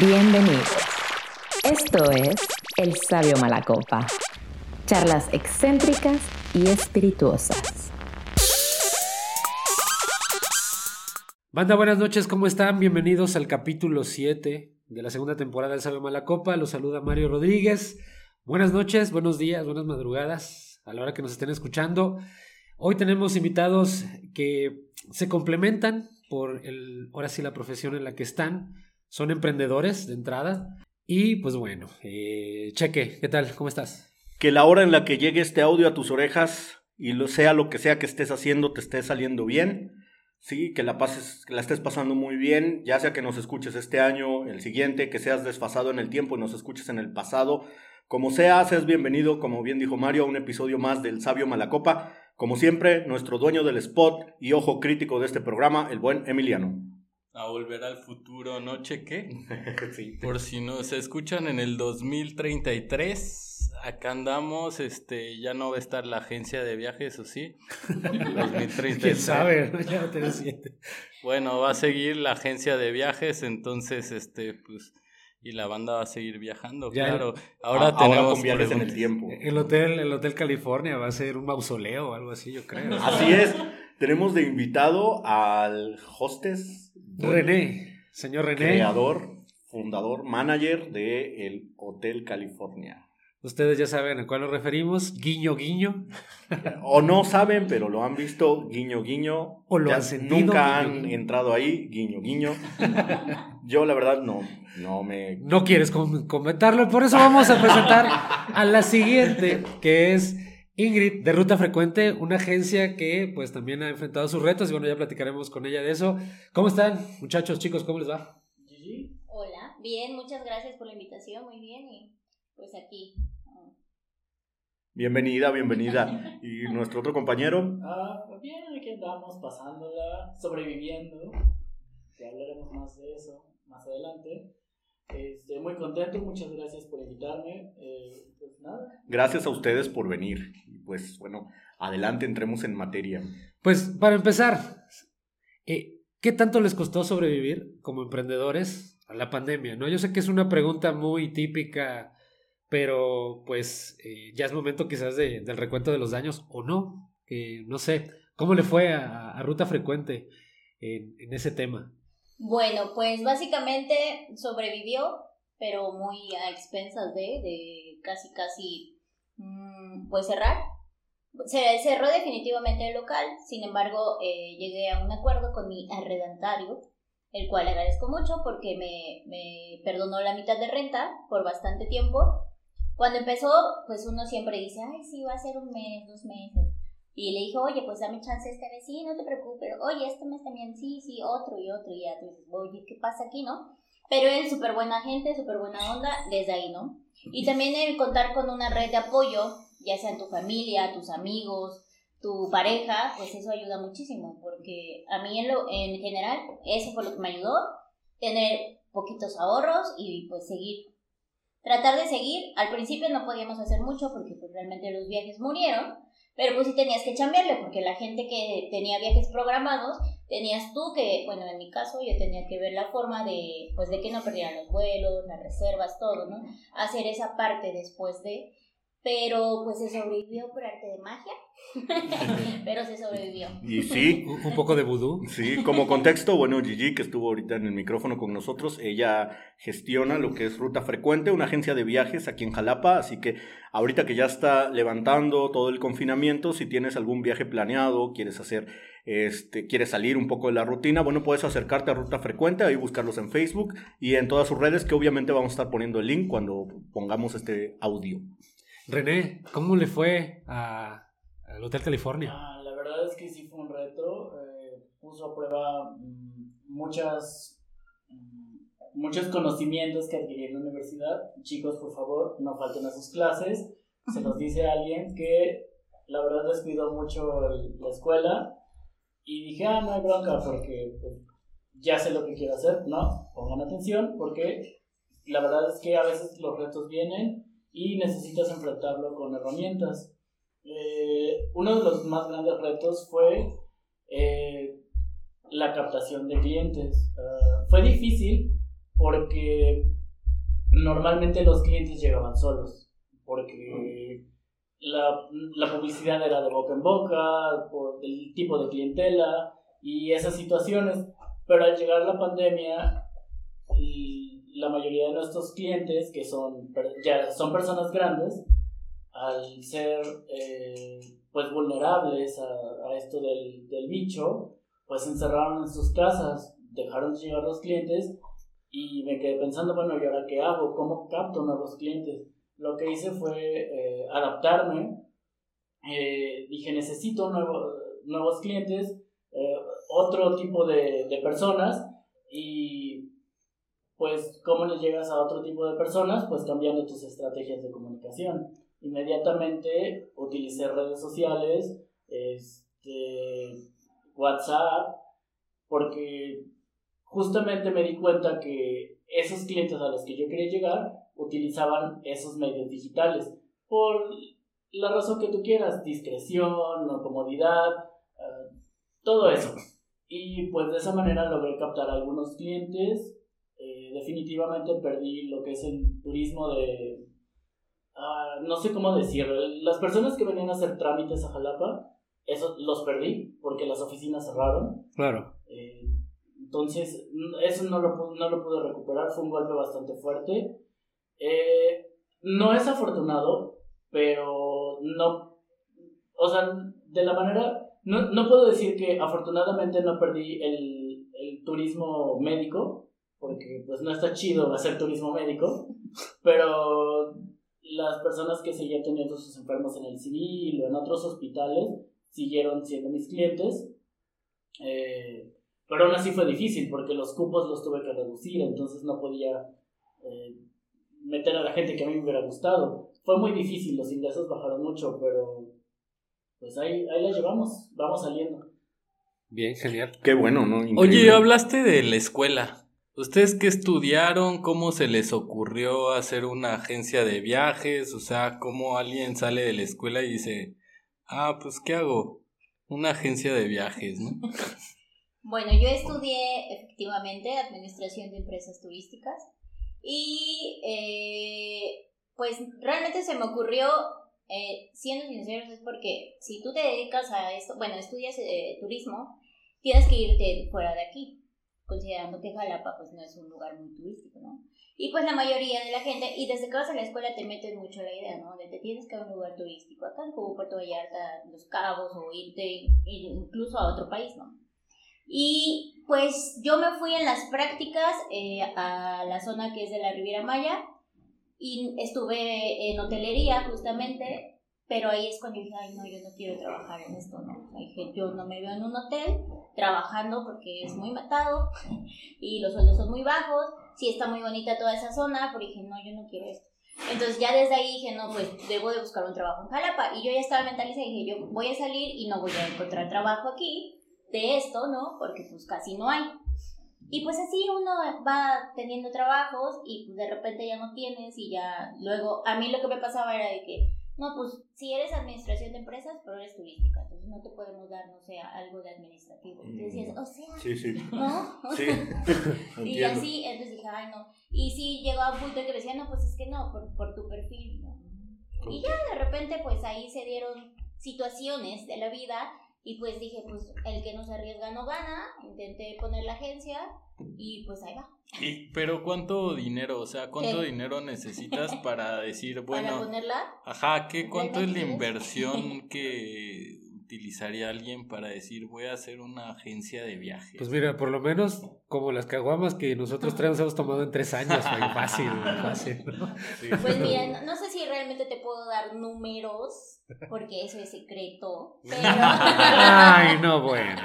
Bienvenidos. Esto es El Sabio Malacopa. Charlas excéntricas y espirituosas. Banda, buenas noches, ¿cómo están? Bienvenidos al capítulo 7 de la segunda temporada del Sabio Malacopa. Los saluda Mario Rodríguez. Buenas noches, buenos días, buenas madrugadas a la hora que nos estén escuchando. Hoy tenemos invitados que se complementan por el, ahora sí la profesión en la que están. Son emprendedores de entrada. Y pues bueno, eh, Cheque, ¿qué tal? ¿Cómo estás? Que la hora en la que llegue este audio a tus orejas y lo sea lo que sea que estés haciendo te esté saliendo bien. Sí, que la pases, que la estés pasando muy bien, ya sea que nos escuches este año, el siguiente, que seas desfasado en el tiempo y nos escuches en el pasado. Como sea, seas bienvenido, como bien dijo Mario, a un episodio más del Sabio Malacopa. Como siempre, nuestro dueño del spot y ojo crítico de este programa, el buen Emiliano. A volver al futuro, ¿no cheque? sí. Por si no se escuchan en el 2033, acá andamos, este, ya no va a estar la agencia de viajes, ¿o sí? 2033. ¿Quién sabe? Ya no tenés siete. Bueno, va a seguir la agencia de viajes, entonces, este, pues, y la banda va a seguir viajando, Ya, claro. Ahora A- tenemos con viajes en el tiempo. El hotel, el Hotel California va a ser un mausoleo o algo así, yo creo. Así es, tenemos de invitado al hostess, René, señor René. creador, fundador, manager de el Hotel California. Ustedes ya saben a cuál nos referimos. Guiño, guiño. O no saben, pero lo han visto, guiño, guiño. O lo Ya han sentido, Nunca guiño, han guiño. entrado ahí, guiño, guiño. Yo, la verdad, no, no me. No quieres com- comentarlo, por eso vamos a presentar a la siguiente, que es Ingrid de Ruta Frecuente, una agencia que pues también ha enfrentado sus retos y bueno, ya platicaremos con ella de eso. ¿Cómo están, muchachos, chicos? ¿Cómo les va? Hola, bien, muchas gracias por la invitación, muy bien, y pues aquí. Bienvenida, bienvenida. Y nuestro otro compañero, Ah, bien, aquí andamos pasándola, sobreviviendo. Ya hablaremos más de eso más adelante. Este, muy contento, muchas gracias por invitarme. Eh, pues nada, gracias a ustedes por venir. Pues bueno, adelante, entremos en materia. Pues para empezar, eh, ¿qué tanto les costó sobrevivir como emprendedores a la pandemia? ¿no? Yo sé que es una pregunta muy típica, pero pues eh, ya es momento quizás de- del recuento de los daños o no. Que no sé, ¿cómo le fue a, a Ruta Frecuente en, en ese tema? Bueno, pues básicamente sobrevivió, pero muy a expensas de, de casi, casi, mm, pues cerrar. Se cerró definitivamente el local, sin embargo, eh, llegué a un acuerdo con mi arrendatario, el cual agradezco mucho porque me, me perdonó la mitad de renta por bastante tiempo. Cuando empezó, pues uno siempre dice, ay, sí, va a ser un mes, dos meses. Y le dije, oye, pues dame chance esta vez, sí, no te preocupes, oye, este mes también, sí, sí, otro y otro, y ya tú dices, oye, ¿qué pasa aquí, no? Pero él, súper buena gente, súper buena onda, desde ahí, ¿no? Y también el contar con una red de apoyo, ya sea tu familia, tus amigos, tu pareja, pues eso ayuda muchísimo, porque a mí en, lo, en general, eso fue lo que me ayudó, tener poquitos ahorros y pues seguir, tratar de seguir. Al principio no podíamos hacer mucho porque pues realmente los viajes murieron, pero pues sí tenías que chambearle, porque la gente que tenía viajes programados, tenías tú que, bueno, en mi caso yo tenía que ver la forma de, pues de que no perdieran los vuelos, las reservas, todo, ¿no? Hacer esa parte después de, pero pues se sobrevivió por arte de magia, pero se sobrevivió. Y sí, Un, poco de vudú. Sí, como contexto, bueno, Gigi, que estuvo ahorita en el micrófono con nosotros, ella gestiona lo que es Ruta Frecuente, una agencia de viajes aquí en Jalapa, así que ahorita que ya está levantando todo el confinamiento, si tienes algún viaje planeado, quieres hacer, este, quieres salir un poco de la rutina, bueno, puedes acercarte a Ruta Frecuente, ahí buscarlos en Facebook y en todas sus redes, que obviamente vamos a estar poniendo el link cuando pongamos este audio. René, ¿cómo le fue al Hotel California? Ah, la verdad es que sí fue un reto. eh, puso a prueba mm, muchas, mm, muchos conocimientos que adquirí en la universidad. Chicos, por favor, no falten a sus clases. Se los dice alguien que la verdad descuidó mucho el- la escuela. Y dije, ah, no hay bronca porque pues, ya sé lo que quiero hacer. No, pongan atención porque la verdad es que a veces los retos vienen y necesitas enfrentarlo con herramientas. Eh, uno de los más grandes retos fue eh, la captación de clientes. Ah, fue difícil porque normalmente los clientes llegaban solos, porque la, la publicidad era de boca en boca, por el tipo de clientela y esas situaciones, pero al llegar la pandemia, la mayoría de nuestros clientes, que son, ya son personas grandes, al ser eh, pues vulnerables a, a esto del, del, bicho, pues se encerraron en sus casas, dejaron de llegar los clientes y me quedé pensando, bueno, ¿y ahora qué hago? ¿Cómo capto nuevos clientes? Lo que hice fue eh, adaptarme, eh, dije, necesito nuevo, nuevos clientes, otro tipo de, de personas y pues cómo le llegas a otro tipo de personas, pues cambiando tus estrategias de comunicación. Inmediatamente utilicé redes sociales, este, WhatsApp, porque justamente me di cuenta que esos clientes a los que yo quería llegar utilizaban esos medios digitales por la razón que tú quieras, discreción o comodidad, eh, todo eso. Y pues de esa manera logré captar algunos clientes. Definitivamente perdí lo que es el turismo de... Uh, no sé cómo decirlo. Las personas que venían a hacer trámites a Jalapa, eso los perdí porque las oficinas cerraron. Claro. Eh, entonces, eso no lo, no lo pude recuperar. Fue un golpe bastante fuerte. Eh, no es afortunado, pero no... O sea, de la manera no, no puedo decir que afortunadamente no perdí el, el turismo médico, porque pues no está chido hacer turismo médico, pero las personas que seguían teniendo sus enfermos en el civil o en otros hospitales siguieron siendo mis clientes. Eh, pero aún así fue difícil porque los cupos los tuve que reducir, entonces no podía eh, meter a la gente que a mí me hubiera gustado. Fue muy difícil, los ingresos bajaron mucho, pero pues ahí, ahí la llevamos, vamos saliendo. Bien, genial. Qué bueno, ¿no? Oye, hablaste de la escuela. ¿Ustedes qué estudiaron? ¿Cómo se les ocurrió hacer una agencia de viajes? O sea, ¿cómo alguien sale de la escuela y dice, ah, pues, ¿qué hago? Una agencia de viajes, ¿no? bueno, yo estudié efectivamente Administración de Empresas Turísticas y eh, pues realmente se me ocurrió eh, siendo sinceros, es porque si tú te dedicas a esto, bueno, estudias eh, turismo, tienes que irte fuera de aquí, considerando que Jalapa pues no es un lugar muy turístico, ¿no? Y pues la mayoría de la gente, y desde que vas a la escuela te meten mucho la idea, ¿no? De que tienes que ir a un lugar turístico, acá en Puerto Vallarta, Los Cabos, o irte incluso a otro país, ¿no? Y pues yo me fui en las prácticas eh, a la zona que es de la Riviera Maya, y estuve en hotelería justamente, pero ahí es cuando dije, ay, no, yo no quiero trabajar en esto, ¿no? dije, yo no me veo en un hotel trabajando porque es muy matado y los sueldos son muy bajos, sí está muy bonita toda esa zona, pero dije, no, yo no quiero esto. Entonces ya desde ahí dije, no, pues debo de buscar un trabajo en Jalapa. Y yo ya estaba mentalizada y dije, yo voy a salir y no voy a encontrar trabajo aquí de esto, ¿no? Porque pues casi no hay. Y pues así uno va teniendo trabajos y pues de repente ya no tienes y ya luego, a mí lo que me pasaba era de que, no, pues si eres administración de empresas, pero eres turística, entonces no te podemos dar, no sé, algo de administrativo. Entonces decías, o sea, sí, sí. ¿no? Sí. y así, entonces dije, ay, no. Y sí llegó a un punto que decía, no, pues es que no, por, por tu perfil, ¿no? Y ya de repente, pues ahí se dieron situaciones de la vida y pues dije, pues el que no se arriesga no gana. Intenté poner la agencia y pues ahí va. Y, pero ¿cuánto dinero? O sea, ¿cuánto dinero necesitas para decir, bueno... ¿Para ponerla? Ajá, ¿qué, ¿cuánto es la inversión que utilizaría alguien para decir voy a hacer una agencia de viajes? Pues mira, por lo menos como las caguamas que nosotros tres hemos tomado en tres años, fácil, fácil. Pues mira, no sé si realmente te puedo dar números porque eso es secreto. Pero... Ay, no, bueno.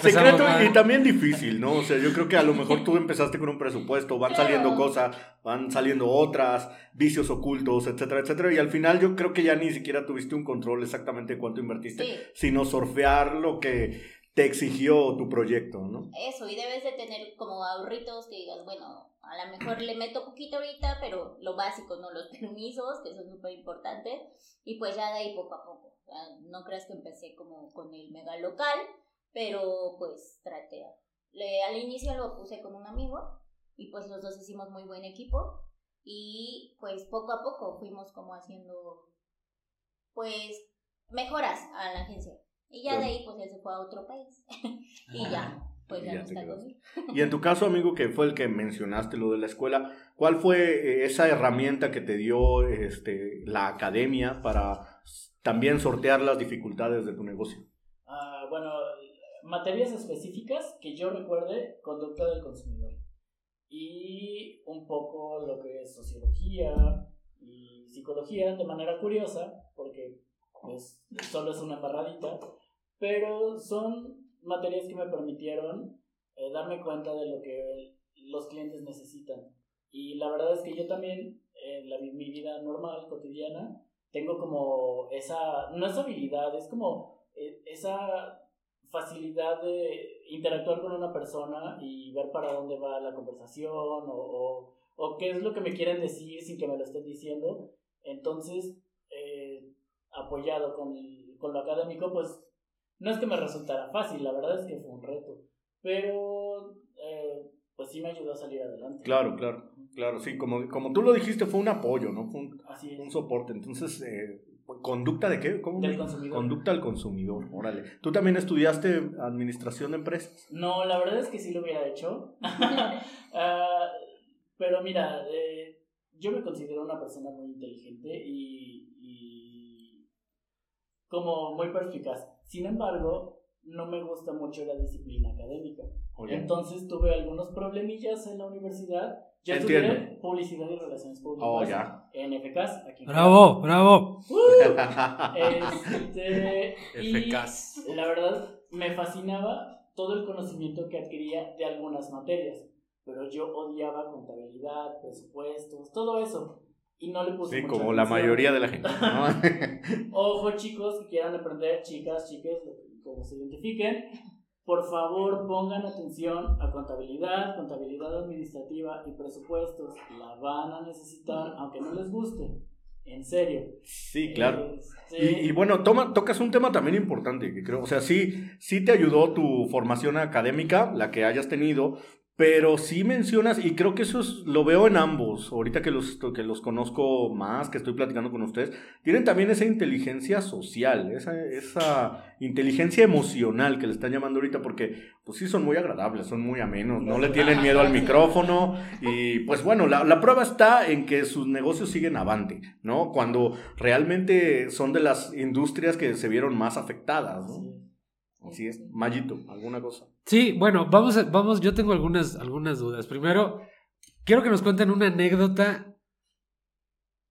Secreto y también difícil, ¿no? O sea, yo creo que a lo mejor tú empezaste con un presupuesto, van saliendo cosas, van saliendo otras, vicios ocultos, etcétera, etcétera, y al final yo creo que ya ni siquiera tuviste un control exactamente de cuánto invertiste, sino surfear lo que te exigió tu proyecto, ¿no? Eso, y debes de tener como ahorritos que digas, bueno, a lo mejor le meto poquito ahorita, pero lo básico, ¿no? Los permisos, que son súper importantes, y pues ya de ahí poco a poco. no creas que empecé como con el mega local, pero pues traté. Al inicio lo puse con un amigo, y pues los dos hicimos muy buen equipo y pues poco a poco fuimos como haciendo pues mejoras a la agencia. Y ya de ahí pues él se fue a otro país y ya pues ya, Ya no está conmigo. Y en tu caso, amigo, que fue el que mencionaste lo de la escuela, ¿cuál fue eh, esa herramienta que te dio este, la academia para también sortear las dificultades de tu negocio? Ah, bueno, materias específicas que yo recuerde, conducta del consumidor. Y un poco lo que es sociología y psicología de manera curiosa, porque pues solo es una embarradita, pero son materias que me permitieron eh, darme cuenta de lo que los clientes necesitan. Y la verdad es que yo también, en la, mi vida normal, cotidiana, tengo como esa, no es habilidad, es como eh, esa facilidad de interactuar con una persona y ver para dónde va la conversación o, o, o qué es lo que me quieren decir sin que me lo estén diciendo. Entonces, eh, apoyado con, con lo académico, pues no es que me resultara fácil, la verdad es que fue un reto, pero eh, pues sí me ayudó a salir adelante. Claro, claro, claro, sí, como, como tú lo dijiste, fue un apoyo, ¿no? Fue un, Así un soporte. Entonces, eh, ¿conducta de qué? ¿Cómo? Del consumidor. Conducta al consumidor, órale. ¿Tú también estudiaste administración de empresas? No, la verdad es que sí lo hubiera hecho. Ah, pero mira, eh, yo me considero una persona muy inteligente y, y como muy perspicaz. Sin embargo, no me gusta mucho la disciplina académica. Oye, Entonces tuve algunos problemillas en la universidad. Yo Entiendo. estudié publicidad y relaciones públicas Oh, ya. en FKs. Aquí Bravo, bravo. Este, y Eficaz. la verdad me fascinaba todo el conocimiento que adquiría de algunas materias, pero yo odiaba contabilidad, presupuestos, todo eso. Y no le puse sí, mucha como la mayoría de la gente, ¿no? Ojo chicos que quieran aprender, chicas, chiques, como se identifiquen, por favor pongan atención a contabilidad, contabilidad administrativa y presupuestos. La van a necesitar aunque no les guste. En serio. sí, claro. Este, Y, y bueno, toma, tocas un tema también importante, que creo, o sea, sí, sí te ayudó tu formación académica, la que hayas tenido, pero sí mencionas, y creo que eso es- lo veo en ambos, ahorita que los, que los conozco más, que estoy platicando con ustedes, tienen también esa inteligencia social, esa, esa inteligencia emocional que le están llamando ahorita, porque pues sí son muy agradables, son muy amenos, no le tienen miedo al micrófono, y pues bueno, la, la prueba está en que sus negocios siguen avante, ¿no? Cuando realmente son de las industrias que se vieron más afectadas, ¿no? sí. Así es. Mayito, ¿alguna cosa? Sí, bueno, vamos, a- vamos, yo tengo algunas, algunas dudas. Primero, quiero que nos cuenten una anécdota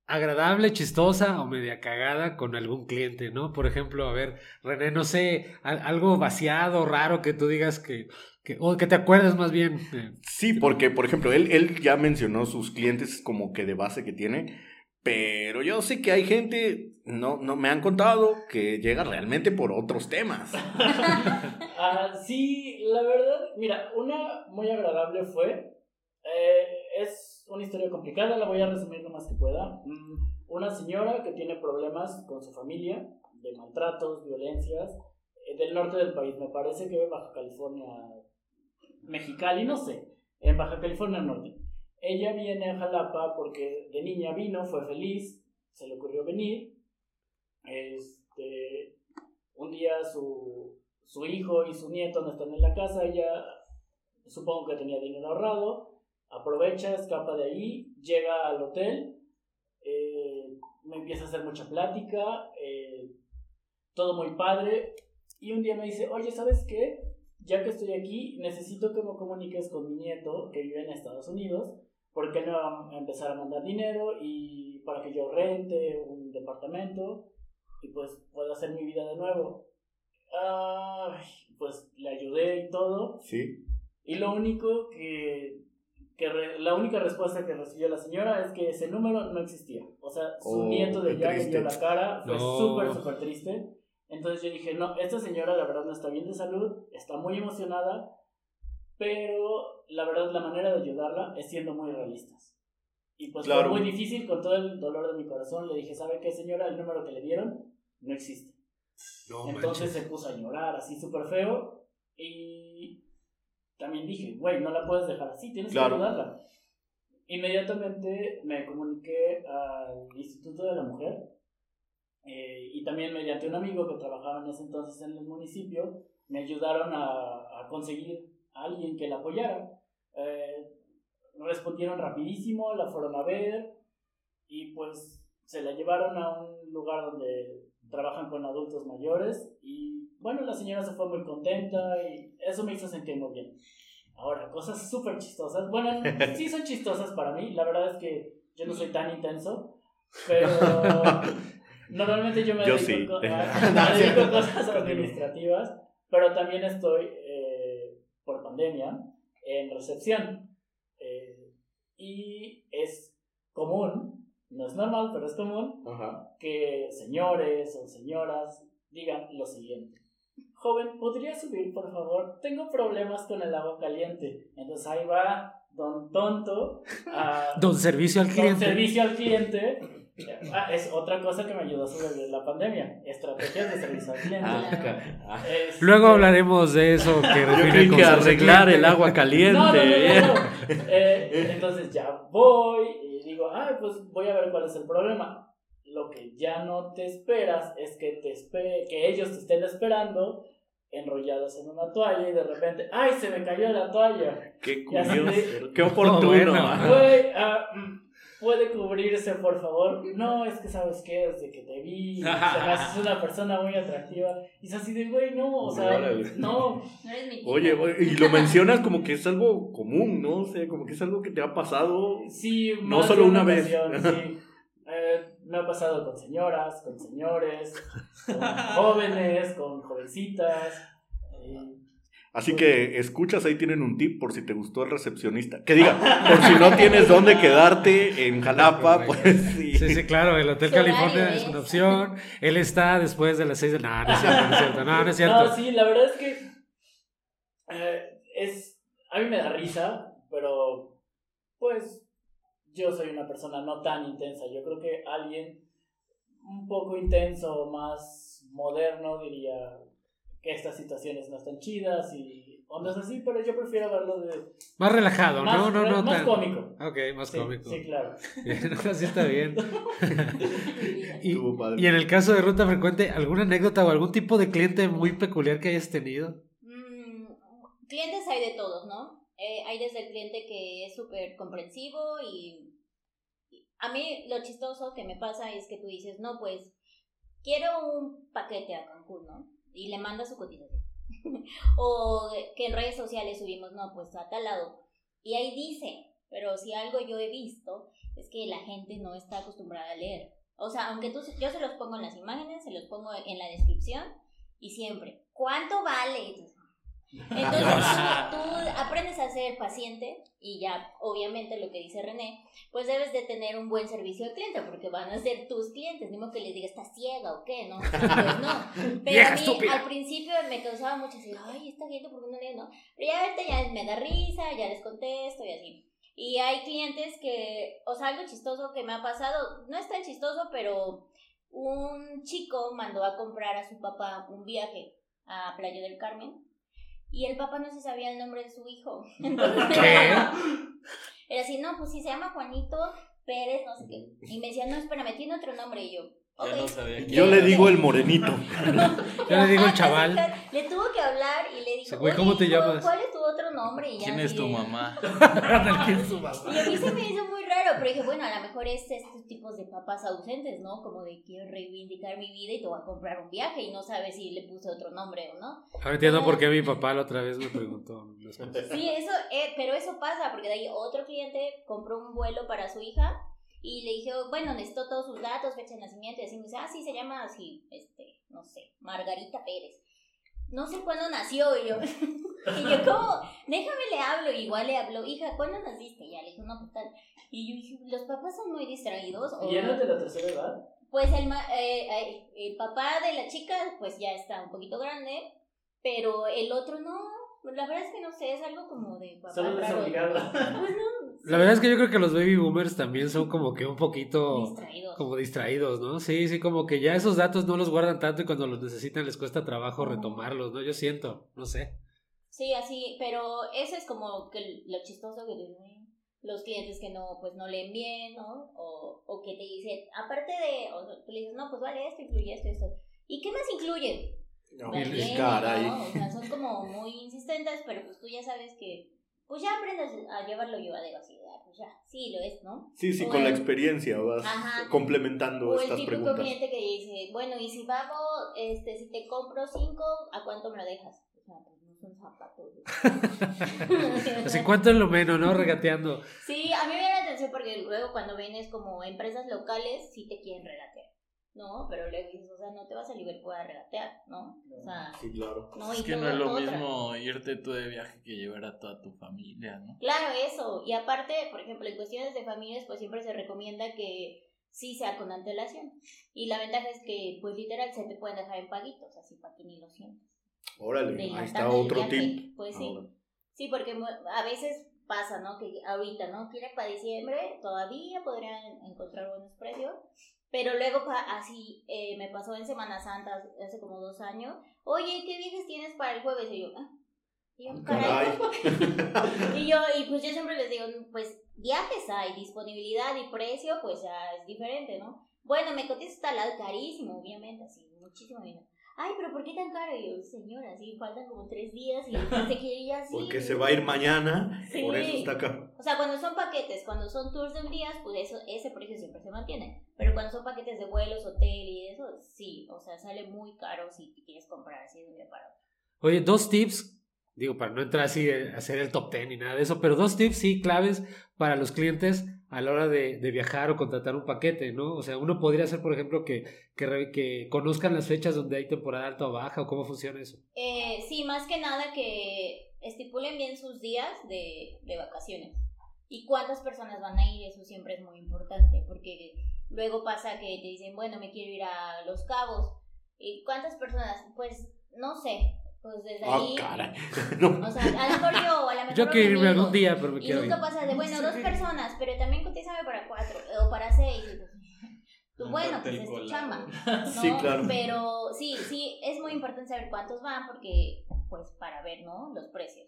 agradable, chistosa o media cagada con algún cliente, ¿no? Por ejemplo, a ver, René, no sé, al- algo vaciado, raro que tú digas que, que o que te acuerdes más bien. eh, Sí, porque, por ejemplo, él, él ya mencionó sus clientes como que de base que tiene, pero yo sé que hay gente, no, no me han contado, que llega realmente por otros temas. Sí, la verdad, mira, una muy agradable fue, eh, es una historia complicada, la voy a resumir lo más que pueda. Mm, Una señora que tiene problemas con su familia, de maltratos, violencias, eh, del norte del país, me parece que Baja California, Mexicali, no sé, en Baja California Norte. Ella viene a Jalapa porque de niña vino, fue feliz, se le ocurrió venir. Este, un día su, su hijo y su nieto no están en la casa, ella supongo que tenía dinero ahorrado, aprovecha, escapa de ahí, llega al hotel, eh, me empieza a hacer mucha plática, eh, todo muy padre, y un día me dice, oye, ¿sabes qué? Ya que estoy aquí, necesito que me comuniques con mi nieto que vive en Estados Unidos, porque no va a empezar a mandar dinero y para que yo rente un departamento y pues pueda hacer mi vida de nuevo. Ay, pues le ayudé y todo. Sí. Y lo único que, que re- la única respuesta que recibió la señora es que ese número no existía. O sea, su Oh, nieto de allá le dio la cara, fue No. súper, súper triste. Entonces yo dije, no, esta señora la verdad no está bien de salud, está muy emocionada, pero la verdad la manera de ayudarla es siendo muy realistas. Y pues Claro. fue muy difícil, con todo el dolor de mi corazón, le dije, ¿sabe qué señora? El número que le dieron no existe. no Entonces manches. se puso a llorar así súper feo y también dije, güey, no la puedes dejar así, tienes Claro. que ayudarla. Inmediatamente me comuniqué al Instituto de la Mujer eh, y también mediante un amigo que trabajaba en ese entonces en el municipio, me ayudaron a, a conseguir a alguien que la apoyara. Eh, respondieron rapidísimo, la fueron a ver y pues se la llevaron a un lugar donde trabajan con adultos mayores y bueno, la señora se fue muy contenta y eso me hizo sentir muy bien. Ahora, cosas súper chistosas. Bueno, sí son chistosas para mí. La verdad es que yo no soy tan intenso, pero normalmente yo me Yo dedico, sí. a- me dedico a cosas administrativas, pero también estoy eh, por pandemia en recepción. Eh, y es común, no es normal, pero es común Ajá. que señores o señoras digan lo siguiente. Joven, ¿podría subir, por favor? Tengo problemas con el agua caliente. Entonces ahí va Don Tonto a Don servicio al don cliente. servicio al cliente. Ah, es otra cosa que me ayudó a sobrevivir la pandemia. Estrategias de servicio al cliente. Ah, Este- Luego hablaremos de eso que Yo que arreglar el agua caliente. No, no, no, no, no. Eh, entonces ya voy y digo, ay, pues voy a ver cuál es el problema. Lo que ya no te esperas es que, te espe- que ellos te estén esperando enrollados en una toalla y de repente, ay, se me cayó la toalla. Qué curioso. Qué oportuno. bueno. Ajá. Güey, ah, mm, ¿puede cubrirse, por favor? No, es que sabes qué, desde que te vi, se me haces una persona muy atractiva. Y es así de, güey, no, o sea, no. No eres mi. Oye, oye, y lo mencionas como que es algo común, ¿no? O sea, como que es algo que te ha pasado. Sí, No más solo de una vez. ocasión, sí. Eh, me ha pasado con señoras, con señores, con jóvenes, con jovencitas. eh, Así que escuchas, ahí tienen un tip por si te gustó el recepcionista. Que diga, por si no tienes dónde quedarte en Jalapa, pues sí. Sí, sí, claro, el Hotel California es es. una opción. Él está después de las seis de... No, no es cierto, no es cierto. No, no es cierto. No, sí, la verdad es que eh, es, a mí me da risa, pero pues yo soy una persona no tan intensa. Yo creo que alguien un poco intenso, más moderno, diría que estas situaciones no están chidas y ondas así, pero yo prefiero verlo de Más relajado, más, no, no, no. más tan- cómico. Ok, más Sí, cómico. sí, claro. Bien, así está bien. y, Estuvo padre. y en el caso de ruta frecuente, ¿alguna anécdota o algún tipo de cliente muy peculiar que hayas tenido? Mm, clientes hay de todos, ¿no? Eh, hay desde el cliente que es súper comprensivo y, y a mí lo chistoso que me pasa es que tú dices, no, pues quiero un paquete a Cancún, ¿no? Y le manda su cotización. o que en redes sociales subimos, no, pues a tal lado. Y ahí dice, pero si algo yo he visto es que la gente no está acostumbrada a leer. O sea, aunque tú, yo se los pongo en las imágenes, se los pongo en la descripción y siempre, ¿cuánto vale? Entonces tú, tú aprendes a ser paciente y ya, obviamente lo que dice René, pues debes de tener un buen servicio al cliente porque van a ser tus clientes, ni que les digas, ¿estás ciega o qué? No, pues no. Pero a mí al principio me causaba mucho así, ay, esta gente, ¿por qué no lee? No? Pero ya ahorita ya me da risa, ya les contesto y así. Y hay clientes que, o sea, algo chistoso que me ha pasado, no es tan chistoso, pero un chico mandó a comprar a su papá un viaje a Playa del Carmen y el papá no se sabía el nombre de su hijo. Entonces, ¿Qué? Era así, no, pues sí, se llama Juanito Pérez, no sé qué. Y me decía, no, espérame, tiene otro nombre. Y yo, no sabía Yo le digo el morenito. Yo le digo el chaval. Le tuvo que hablar y le dijo, Sí, güey, "Oye, ¿cómo te llamas?" ¿Cuál es tu otro nombre? Y ya ¿Quién es tu mamá? ¿Quién es su mamá? Y a mí se me hizo muy raro, pero dije, bueno, a lo mejor es estos tipos de papás ausentes, ¿no? Como de quiero reivindicar mi vida y te voy a comprar un viaje y no sabes si le puse otro nombre o no. Ahora entiendo por qué mi papá la otra vez me preguntó. Sí, eso, eh, pero eso pasa, porque de ahí otro cliente compró un vuelo para su hija y le dije, bueno, necesito todos sus datos, fecha de nacimiento, y así me dice, ah, sí, se llama así, este, no sé, Margarita Pérez. No sé cuándo nació, y yo, y yo, ¿cómo? Déjame le hablo, y igual le hablo, hija, ¿cuándo naciste? Y ya le dije, no, pues tal. Y yo dije, ¿los papás son muy distraídos? ¿Y eres de la tercera edad? Pues el, eh, el papá de la chica, pues ya está un poquito grande, pero el otro no. La verdad es que no sé, es algo como de papá Solo raro. Pues no. La verdad es que yo creo que los baby boomers también son como que un poquito Distraídos. como distraídos, ¿no? Sí, sí, como que ya esos datos no los guardan tanto y cuando los necesitan les cuesta trabajo retomarlos, ¿no? Yo siento, no sé. Sí, así, pero eso es como que lo chistoso que tienen los clientes que no, pues no leen bien, ¿no? O, o que te dicen, aparte de, o tú le dices, no, pues vale, esto incluye esto, esto. ¿Y qué más incluye? No, tiene, caray. ¿no? O sea, son como muy insistentes, pero pues tú ya sabes que, pues ya aprendes a llevarlo llevadero así, ah, pues ya, sí lo es, ¿no? Sí, sí, O con la experiencia vas Ajá. complementando O el estas preguntas. cliente que dice, bueno, y si vamos, este, si te compro cinco, ¿a cuánto me lo dejas? O sea, pues no son zapatos. Así, ¿cuánto es lo menos, no? Regateando. Sí, a mí me da la atención porque luego cuando vienes como empresas locales, sí te quieren regatear, ¿no? Pero luego dices, o sea, no te vas a Liverpool a regatear, ¿no? O sea, Sí, claro. no, es que no es lo otra. mismo irte tú de viaje que llevar a toda tu familia, ¿no? Claro, eso. Y aparte, por ejemplo, en cuestiones de familias, pues siempre se recomienda que sí sea con antelación. Y la ventaja es que, pues literal, se te pueden dejar en paguitos, así para que ni lo sientas. Órale, De ahí está otro viaje. tip. Pues sí. Ahora. Sí, porque mu- a veces pasa, ¿no? Que ahorita, ¿no? Quieren para diciembre, todavía podrían encontrar buenos precios. Pero luego, así, eh, me pasó en Semana Santa, hace como dos años. Oye, ¿qué viajes tienes para el jueves? Y yo, ah. Y yo, caray. y yo, y pues yo siempre les digo, pues viajes hay, disponibilidad y precio, pues ya es diferente, ¿no? Bueno, me cotiza hasta lado carísimo, obviamente, así, muchísimo dinero. Ay, pero ¿por qué tan caro? Y yo, señora, sí, faltan como tres días y se quiere ir así. Porque se va a ir mañana, Sí. por eso está acá. O sea, cuando son paquetes, cuando son tours de un día, pues eso, ese precio siempre se mantiene. Pero cuando son paquetes de vuelos, hotel y eso, sí, o sea, sale muy caro si quieres comprar así de un día para otro. Oye, dos tips, digo, para no entrar así a hacer el top ten ni nada de eso, pero dos tips sí claves para los clientes a la hora de, de viajar o contratar un paquete, ¿no? O sea, uno podría hacer, por ejemplo, que, que, conozcan las fechas donde hay temporada alta o baja o cómo funciona eso. Eh, sí, más que nada que estipulen bien sus días de, de vacaciones. Y cuántas personas van a ir, eso siempre es muy importante, porque luego pasa que te dicen, bueno, me quiero ir a Los Cabos. ¿Y cuántas personas? Pues no sé, pues desde Ah, ahí. caray. No. O sea, a lo mejor yo, o a lo mejor Yo quiero un irme algún día, pero me Y quiero ir. nunca pasa de, bueno, dos personas, pero también cotízame para cuatro o para seis. Y pues, tú, Un bueno, pues es tu chamba. ¿no? Sí, claro. Pero sí, sí, es muy importante saber cuántos van porque, pues, para ver, ¿no? Los precios.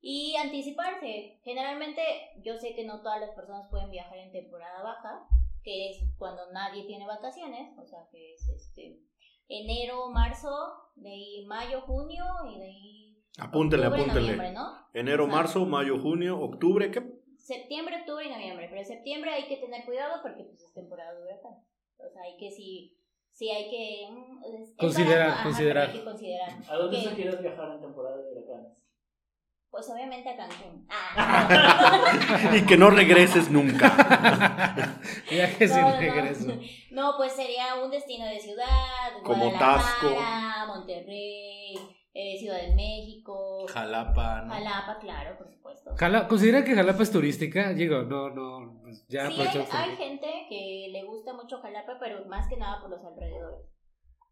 Y anticiparse. Generalmente, yo sé que no todas las personas pueden viajar en temporada baja, que es cuando nadie tiene vacaciones, o sea, que es este enero, marzo, de ahí mayo, junio y de ahí Apúntele, apúntele. noviembre, ¿no? Enero, marzo, mayo, junio, octubre, ¿qué? septiembre, octubre y noviembre. Pero septiembre hay que tener cuidado porque pues es temporada de huracán. O sea, hay que sí, sí hay que mm, Considerar, considerar. pero Hay que considerar. ¿A dónde que, se quieres viajar en temporada de huracanes? Pues obviamente a Cancún. Ah, Y que no regreses nunca. Viaje no, sin no, regreso. No, pues sería un destino de ciudad, Como Guadalajara, Monterrey, eh, Ciudad de México, Jalapa, ¿no? Jalapa, claro, por supuesto. Jala- ¿Considera que Jalapa es turística? Digo, no, no, pues ya sí, hay, aprovechamos. hay gente que le gusta mucho Jalapa, pero más que nada por los alrededores,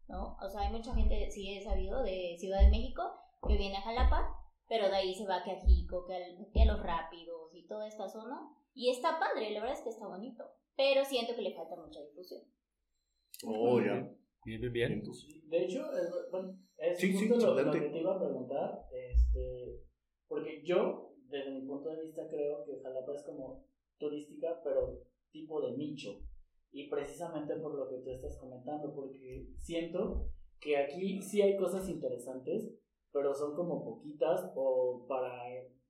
¿no? O sea, hay mucha gente, sí he sabido, de Ciudad de México que viene a Jalapa, pero de ahí se va que a Jico, que, al- que a Los Rápidos y toda esta zona. Y está padre, la verdad es que está bonito, pero siento que le falta mucha difusión. Oh, ya. Bien, bien, bien. De hecho, es, bueno, es Sí, sí, justo lo, que te iba a preguntar, este, porque yo, desde mi punto de vista, creo que Jalapa es como turística, pero tipo de nicho. Y precisamente por lo que tú estás comentando, porque siento que aquí sí hay cosas interesantes, pero son como poquitas o para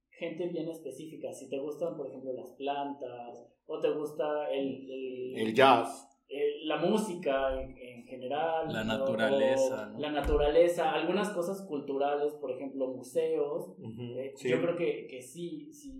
gente bien específica. Si te gustan, por ejemplo, las plantas, o te gusta el, el, el jazz. la música en, en general. La naturaleza. La naturaleza, algunas cosas culturales, por ejemplo, museos. Eh, sí. Yo creo que, que sí, sí,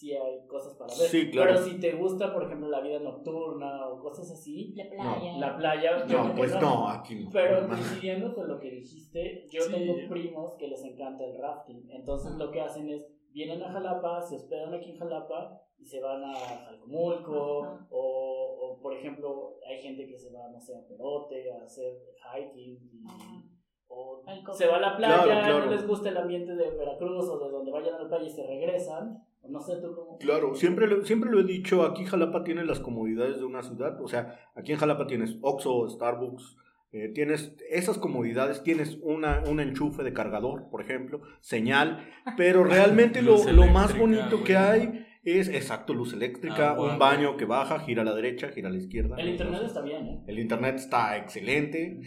sí hay cosas para ver. Sí, claro. Pero si te gusta, por ejemplo, la vida nocturna o cosas así, La playa. la playa, yo No, pues no, aquí no. Pero coincidiendo con lo que dijiste, yo Sí. tengo primos que les encanta el rafting. Entonces lo que hacen es, vienen a Jalapa, se hospedan aquí en Jalapa y se van a Jalcomulco Ajá. o, o, por ejemplo, hay gente que se va, no sé, a Perote a hacer hiking y, Ajá. o se va a la playa, Claro, claro. no les gusta el ambiente de Veracruz o de donde vayan a la playa y se regresan. No sé tú cómo... Claro, siempre lo, siempre lo he dicho, aquí Jalapa tiene las comodidades de una ciudad, o sea, aquí en Jalapa tienes Oxxo, Starbucks, Eh, tienes esas comodidades, tienes una, un enchufe de cargador, por ejemplo, señal, pero realmente lo, lo más bonito que hay es, exacto, luz eléctrica, Agua, un baño que baja, gira a la derecha, gira a la izquierda. El internet está bien, ¿eh? El internet está excelente,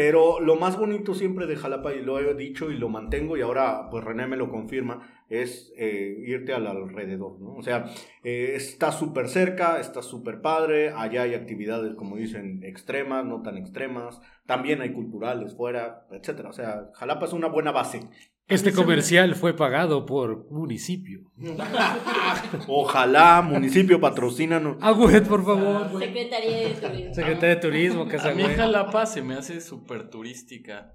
pero lo más bonito siempre de Jalapa, y lo he dicho y lo mantengo, y ahora pues René me lo confirma, es eh, irte al alrededor, ¿no? O sea, eh, está súper cerca, está súper padre, allá hay actividades, como dicen, extremas, no tan extremas, también hay culturales fuera, etcétera. O sea, Jalapa es una buena base. Este comercial fue pagado por municipio. Ojalá, municipio, patrocínanos. Agüet, por favor. Secretaría de Turismo. Secretaría de Turismo, A Casa mí Güey. Jalapa se me hace súper turística.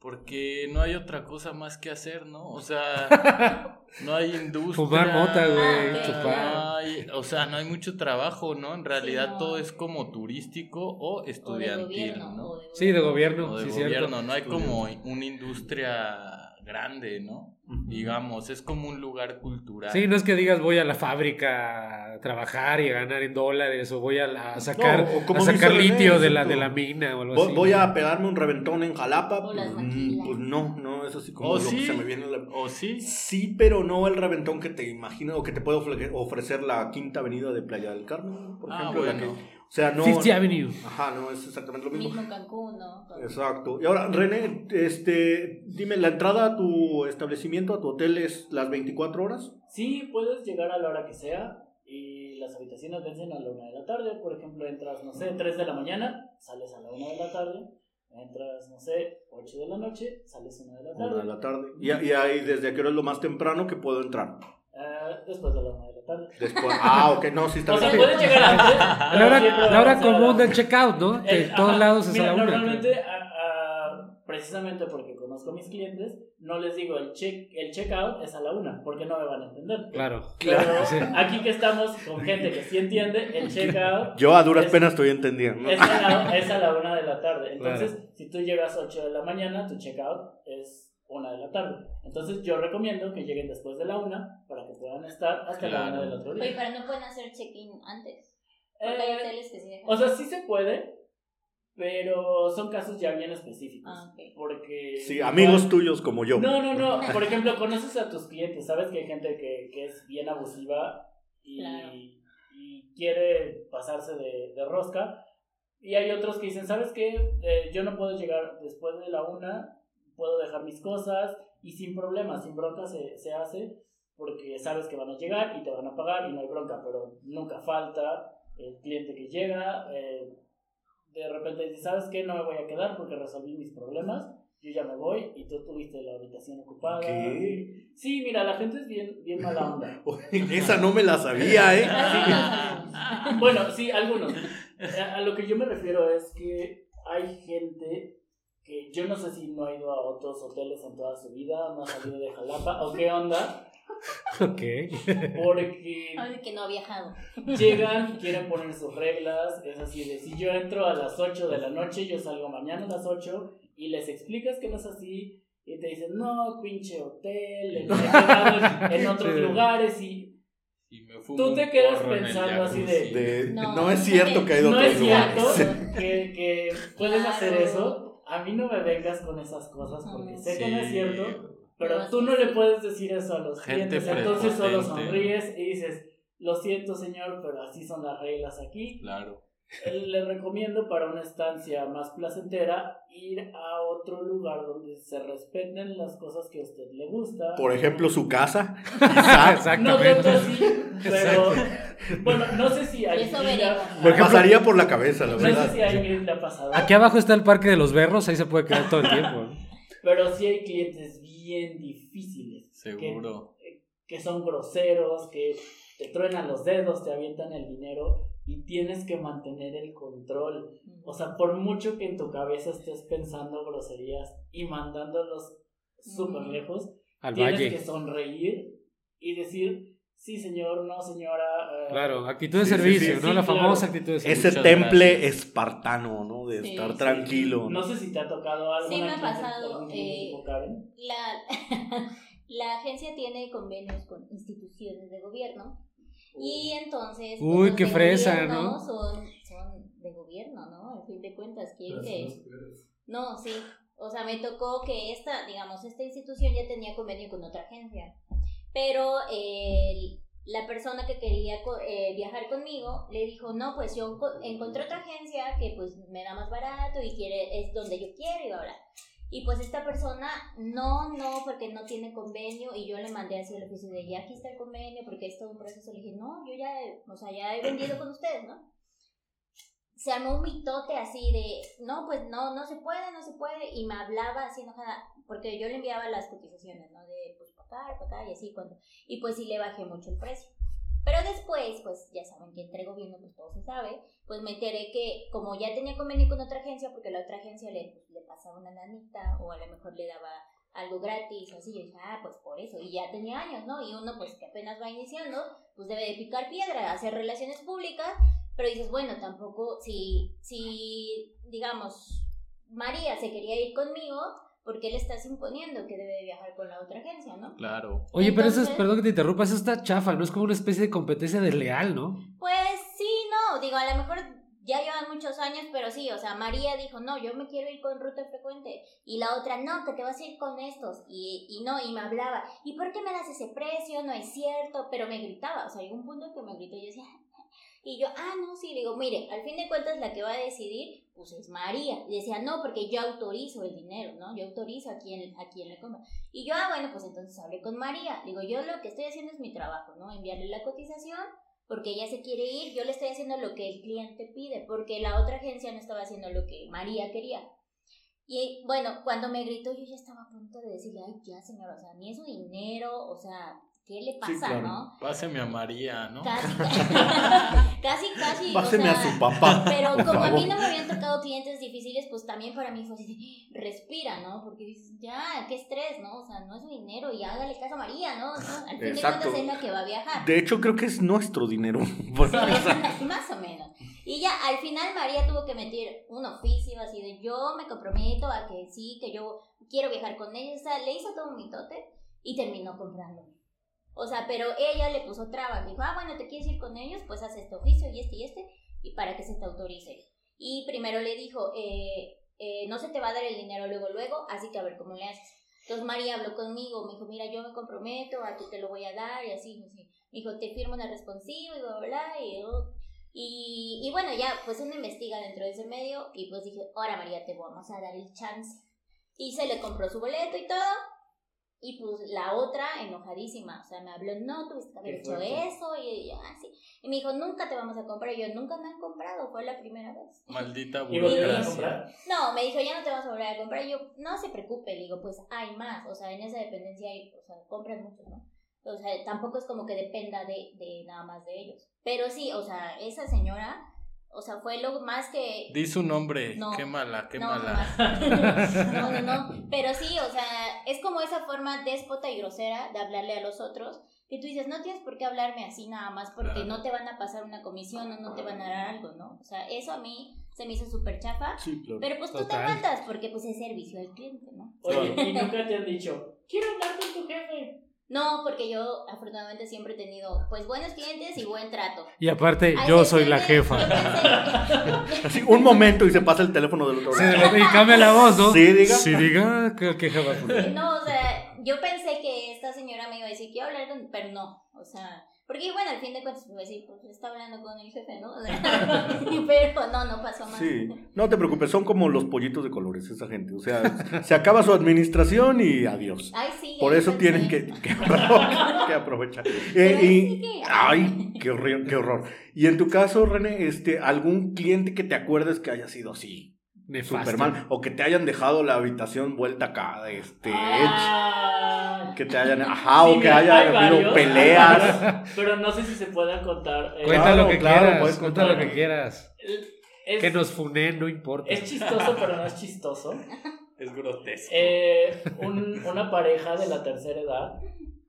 Porque no hay otra cosa más que hacer, ¿no? O sea, no hay industria. Fumar mota, güey, Ah, chupar. no hay- o sea, no hay mucho trabajo, ¿no? En realidad no. todo es como turístico o O de estudiantil, gobierno, ¿no? o de Sí, de gobierno, O de sí, cierto. gobierno, no hay como una industria grande, ¿no? Digamos, es como un lugar cultural. Sí, no es que digas voy a la fábrica a trabajar y a ganar en dólares o voy a, la- a sacar, No, o como a sacar René, litio de la, de la mina o algo Voy, así. voy a pegarme un reventón en Jalapa. Las Pues, pues no, no, es así como ¿O lo que sí? se me viene la... ¿O sí? Sí, pero no el reventón que te imaginas o que te puede ofre- ofrecer la quinta avenida de Playa del Carmen, por Ah, ejemplo. la que- o sea, no. 50 Avenue. Ajá, no es exactamente lo mismo. Mismo Cancún, ¿no? Exacto. Y ahora, René, este, dime, ¿la entrada a tu establecimiento, a tu hotel, es las 24 horas? Sí, puedes llegar a la hora que sea y las habitaciones vencen a la una de la tarde. Por ejemplo, entras, no sé, 3 de la mañana, sales a la una de la tarde. Entras, no sé, 8 de la noche, sales una de la Una tarde. de la tarde. Y, y ahí, ¿desde qué hora es lo más temprano que puedo entrar? Eh, después de la una de la tarde. Después. Ah, ok, no, sí está O sea, bien. puedes llegar antes. La hora, la hora común del checkout, ¿no? Que en todos lados es mira, a la una. Normalmente, a- a- precisamente porque conozco a mis clientes, no les digo el check el checkout es a la una, porque no me van a entender. Claro. Pero Sí. aquí que estamos con gente que sí entiende, el checkout Yo a duras Es- penas estoy entendiendo. es a, la, es a la una de la tarde. Entonces, si tú llegas a 8 de la mañana, tu checkout es una de la tarde. Entonces, yo recomiendo que lleguen después de la una para que puedan estar hasta la una del otro Oye, día. pero no pueden hacer check-in antes. Porque hay Eh, hoteles que sí dejan. o sea, sí se puede, pero son casos ya bien específicos. Ah. Porque. Sí, amigos tuyos como yo. No, no, no. Por ejemplo, conoces a tus clientes. Sabes que hay gente que, que es bien abusiva y, Claro. y quiere pasarse de, de rosca. Y hay otros que dicen, ¿sabes qué? Eh, yo no puedo llegar después de la una, puedo dejar mis cosas y sin problema, sin bronca se, se hace porque sabes que van a llegar y te van a pagar y no hay bronca, pero nunca falta el cliente que llega. eh, de repente dice, ¿sabes qué? No me voy a quedar porque resolví mis problemas. Yo ya me voy y tú tuviste la habitación ocupada. ¿Qué? Sí, mira, la gente es bien, bien mala onda. Esa no me la sabía, ¿eh? Bueno, sí, algunos. A lo que yo me refiero es que hay gente que yo no sé si no ha ido a otros hoteles en toda su vida, no ha salido de Jalapa o qué onda, Ok. porque Ay, que no ha viajado. llegan y quieren poner sus reglas. Es así de si yo entro a las 8 de la noche, yo salgo mañana a las 8 y les explicas que no es así. Y te dicen, no, pinche hotel, en, en otros Sí. lugares y Y me fumo Tú te quedas pensando así jacuzzi. De- No, no, es cierto que hay no otros es cierto lugares. que, que puedes hacer eso. A mí no me vengas con esas cosas porque sé que no es cierto, pero tú no le puedes decir eso a los Gente clientes. Entonces solo sonríes y dices, lo siento señor, pero así son las reglas aquí. Claro. Eh, Le recomiendo para una estancia más placentera ir a otro lugar donde se respeten las cosas que a usted le gusta. Por ejemplo, su casa. Quizá. no tanto Exactamente. así, pero bueno, no sé si a Me pasaría por la cabeza, la no sé verdad. si a Ingrid le ha pasado. Aquí abajo está el parque de los berros, ahí se puede quedar todo el tiempo. Pero sí hay clientes bien difíciles. Seguro. Que, que son groseros, que te truenan los dedos, te avientan el dinero y tienes que mantener el control. O sea, por mucho que en tu cabeza estés pensando groserías y mandándolos súper lejos, Al tienes valle. que sonreír y decir, sí señor, no señora. eh, Claro, actitud de Sí, servicio, sí, ¿no? sí, la famosa claro. actitud de servicio. Ese temple gracias. espartano, ¿no? De Sí, estar sí. tranquilo. No sé si te ha tocado algo. Sí, me ha pasado, eh. La, la agencia tiene convenios con instituciones de gobierno y entonces... pues, Uy, los qué fresa, ¿no? Son, son de gobierno, ¿no? Al fin de cuentas. ¿Quieren que.? No, sí. O sea, me tocó que esta, digamos, esta institución ya tenía convenio con otra agencia. Pero el la persona que quería eh, viajar conmigo le dijo, no, pues yo encontré otra agencia que pues me da más barato y quiere, es donde yo quiero y ahora. Y pues esta persona, no, no, porque no tiene convenio y yo le mandé así el oficio de, ya aquí está el convenio porque es todo un proceso. Le dije, no, yo ya, o sea, ya he vendido con ustedes, ¿no? Se armó un mitote así de, no, pues no, no se puede, no se puede. Y me hablaba así enojada, porque yo le enviaba las cotizaciones, ¿no? De, pues para acá, para acá y así, cuando. Y pues sí le bajé mucho el precio. Pero después, pues ya saben que entre gobierno, pues todo se sabe, pues me enteré que como ya tenía convenio con otra agencia, porque la otra agencia le, pues, le pasaba una nanita o a lo mejor le daba algo gratis o así, yo dije, ah, pues por eso, y ya tenía años, ¿no? Y uno pues que apenas va iniciando, pues debe de picar piedra, hacer relaciones públicas, pero dices, bueno, tampoco, si, si, digamos, María se quería ir conmigo, ¿por qué le estás imponiendo que debe viajar con la otra agencia, no? Claro. Oye, pero eso es, perdón que te interrumpa, eso está chafa, ¿no? Es como una especie de competencia desleal, ¿no? Pues sí, no, digo, a lo mejor ya llevan muchos años, pero sí, o sea, María dijo, no, yo me quiero ir con ruta frecuente. Y la otra, no, que te vas a ir con estos. Y, y no, y me hablaba, ¿y por qué me das ese precio? No es cierto, pero me gritaba, o sea, hay un punto en que me gritó y yo decía, y yo, ah, no, sí, le digo, mire, al fin de cuentas la que va a decidir, pues es María. Y decía, no, porque yo autorizo el dinero, ¿no? Yo autorizo a quien, a quien le compra. Y yo, ah, bueno, pues entonces hablé con María. Digo, yo lo que estoy haciendo es mi trabajo, ¿no? Enviarle la cotización, porque ella se quiere ir, yo le estoy haciendo lo que el cliente pide, porque la otra agencia no estaba haciendo lo que María quería. Y bueno, cuando me gritó, yo ya estaba a punto de decirle, ay, ya, señor, o sea, ni es su dinero, o sea, ¿qué le pasa, no? Páseme a María, ¿no? Casi, casi, casi. Páseme a su papá. Pero como a mí no me habían tocado clientes difíciles, pues también para mí fue así, respira, ¿no? Porque dices, ya, qué estrés, ¿no? O sea, no es su dinero y hágale caso a María, ¿no? Al fin de cuentas es la que va a viajar. De hecho, creo que es nuestro dinero. más o menos. Y ya, al final María tuvo que meter un oficio así de, yo me comprometo a que sí, que yo quiero viajar con ella. O sea, le hizo todo un mitote y terminó comprándome. O sea, pero ella le puso trabas. Dijo, ah, bueno, ¿te quieres ir con ellos? Pues haz este oficio y este y este, y para que se te autorice. Y primero le dijo, eh, eh, no se te va a dar el dinero luego, luego, así que a ver cómo le haces. Entonces María habló conmigo, me dijo, mira, yo me comprometo, a ti te lo voy a dar, y así, así. Me dijo, te firmo una responsiva y bla, bla, y, y, y, bueno, ya, pues uno investiga dentro de ese medio, y pues dije, ahora María, te vamos a dar el chance. Y se le compró su boleto y todo, y pues la otra enojadísima, o sea, me habló, no, tuviste que haber hecho eso, y yo, así. Y me dijo, nunca te vamos a comprar. Y yo, nunca me han comprado, fue la primera vez. Maldita burocracia. No, me dijo, ya no te vas a volver a comprar. Y yo, no se preocupe, le digo, pues hay más, o sea, en esa dependencia hay, o sea, compran mucho, ¿no? O sea, tampoco es como que dependa de, de nada más de ellos. Pero sí, o sea, esa señora o sea, fue lo más que... Di su nombre, qué mala, qué mala. No, no, no, pero sí, o sea, es como esa forma déspota y grosera de hablarle a los otros, que tú dices, no tienes por qué hablarme así nada más porque no te van a pasar una comisión o no te van a dar algo, ¿no? O sea, eso a mí se me hizo súper chafa, sí, claro. pero pues tú te aguantas porque pues es servicio al cliente, ¿no? Oye, y nunca te han dicho, quiero hablar con tu jefe. No, porque yo afortunadamente siempre he tenido pues buenos clientes y buen trato. Y aparte, yo soy la jefa. Así, un momento y se pasa el teléfono del otro lado. y cambia la voz, ¿no? Sí, diga. Sí, diga, ¿qué, jefa? No, o sea, yo pensé que esta señora me iba a decir, quiero hablar con... Pero no, o sea, porque bueno, al fin de cuentas, pues sí, pues está hablando con el jefe, ¿no? pero no, no pasó más. Sí, no te preocupes, son como los pollitos de colores esa gente. O sea, se acaba su administración y adiós. Ay, sí. Por eso tienen que, que, aprovechar. Eh, y, ay, qué horror, qué horror. Y en tu caso, René, este, ¿algún cliente que te acuerdes que haya sido así? Superman, o que te hayan dejado la habitación vuelta acá, este, ah, que te hayan, ajá, o que haya habido peleas. Pero no sé si se puedan contar. Eh, cuenta lo que quieras, cuenta lo que quieras. que nos funen, no importa. Es chistoso, pero no es chistoso. es grotesco. Eh, un, una pareja de la tercera edad.